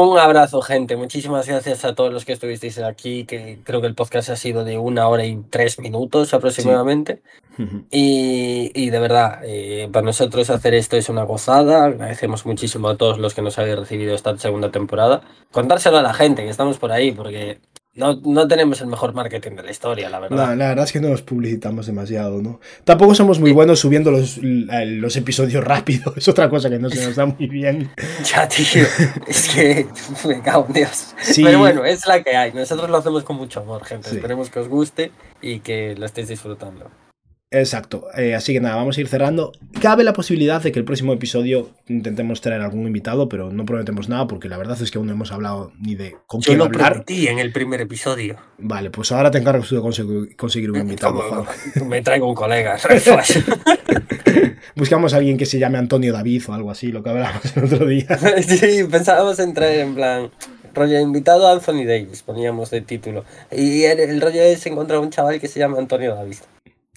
Un abrazo, gente. Muchísimas gracias a todos los que estuvisteis aquí, que creo que el podcast ha sido de una hora y tres minutos aproximadamente. Y, de verdad, eh, para nosotros hacer esto es una gozada. Agradecemos muchísimo a todos los que nos habéis recibido esta segunda temporada. Contárselo a la gente, que estamos por ahí, porque No, no, tenemos el mejor marketing de la historia, la verdad. la verdad es que no nos publicitamos demasiado, ¿no? Tampoco somos muy buenos subiendo los, los episodios rápido. Es otra cosa que no se nos da muy bien. ya, tío. Es que me cago en Dios. Pero bueno, es la que hay. Nosotros lo hacemos con mucho amor, gente. Esperemos que os guste y que lo estéis disfrutando. Exacto. Eh, así que nada, vamos a ir cerrando. Cabe la posibilidad de que el próximo episodio intentemos traer algún invitado, pero no prometemos nada porque la verdad es que aún no hemos hablado ni de con quién Yo lo hablar. prometí en el primer episodio. Vale, pues ahora te encargo de conseguir, un invitado. Me traigo un colega. Buscamos a alguien que se llame Antonio David o algo así, lo que hablábamos el otro día. sí, pensábamos en traer en plan rollo invitado a Anthony Davis, poníamos de título. Y el, rollo es encontrar un chaval que se llama Antonio David.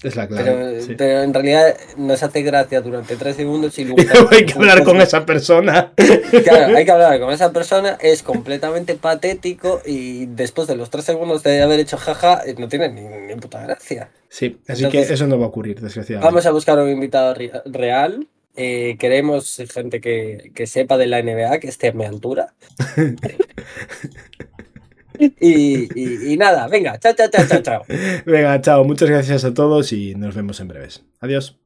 Es la clave. Pero, en realidad nos hace gracia durante tres segundos y luego. hay que hablar con esa persona. Claro, hay que hablar con esa persona, es completamente patético y después de los tres segundos de haber hecho jaja, no tiene ni, puta gracia. Sí, así que eso no va a ocurrir, desgraciadamente. Vamos a buscar un invitado real. Eh, queremos gente que, que, sepa de la NBA, que esté a mi altura. Y, nada, venga, chao, chao, chao, chao, chao. Venga, chao, muchas gracias a todos y nos vemos en breves. Adiós.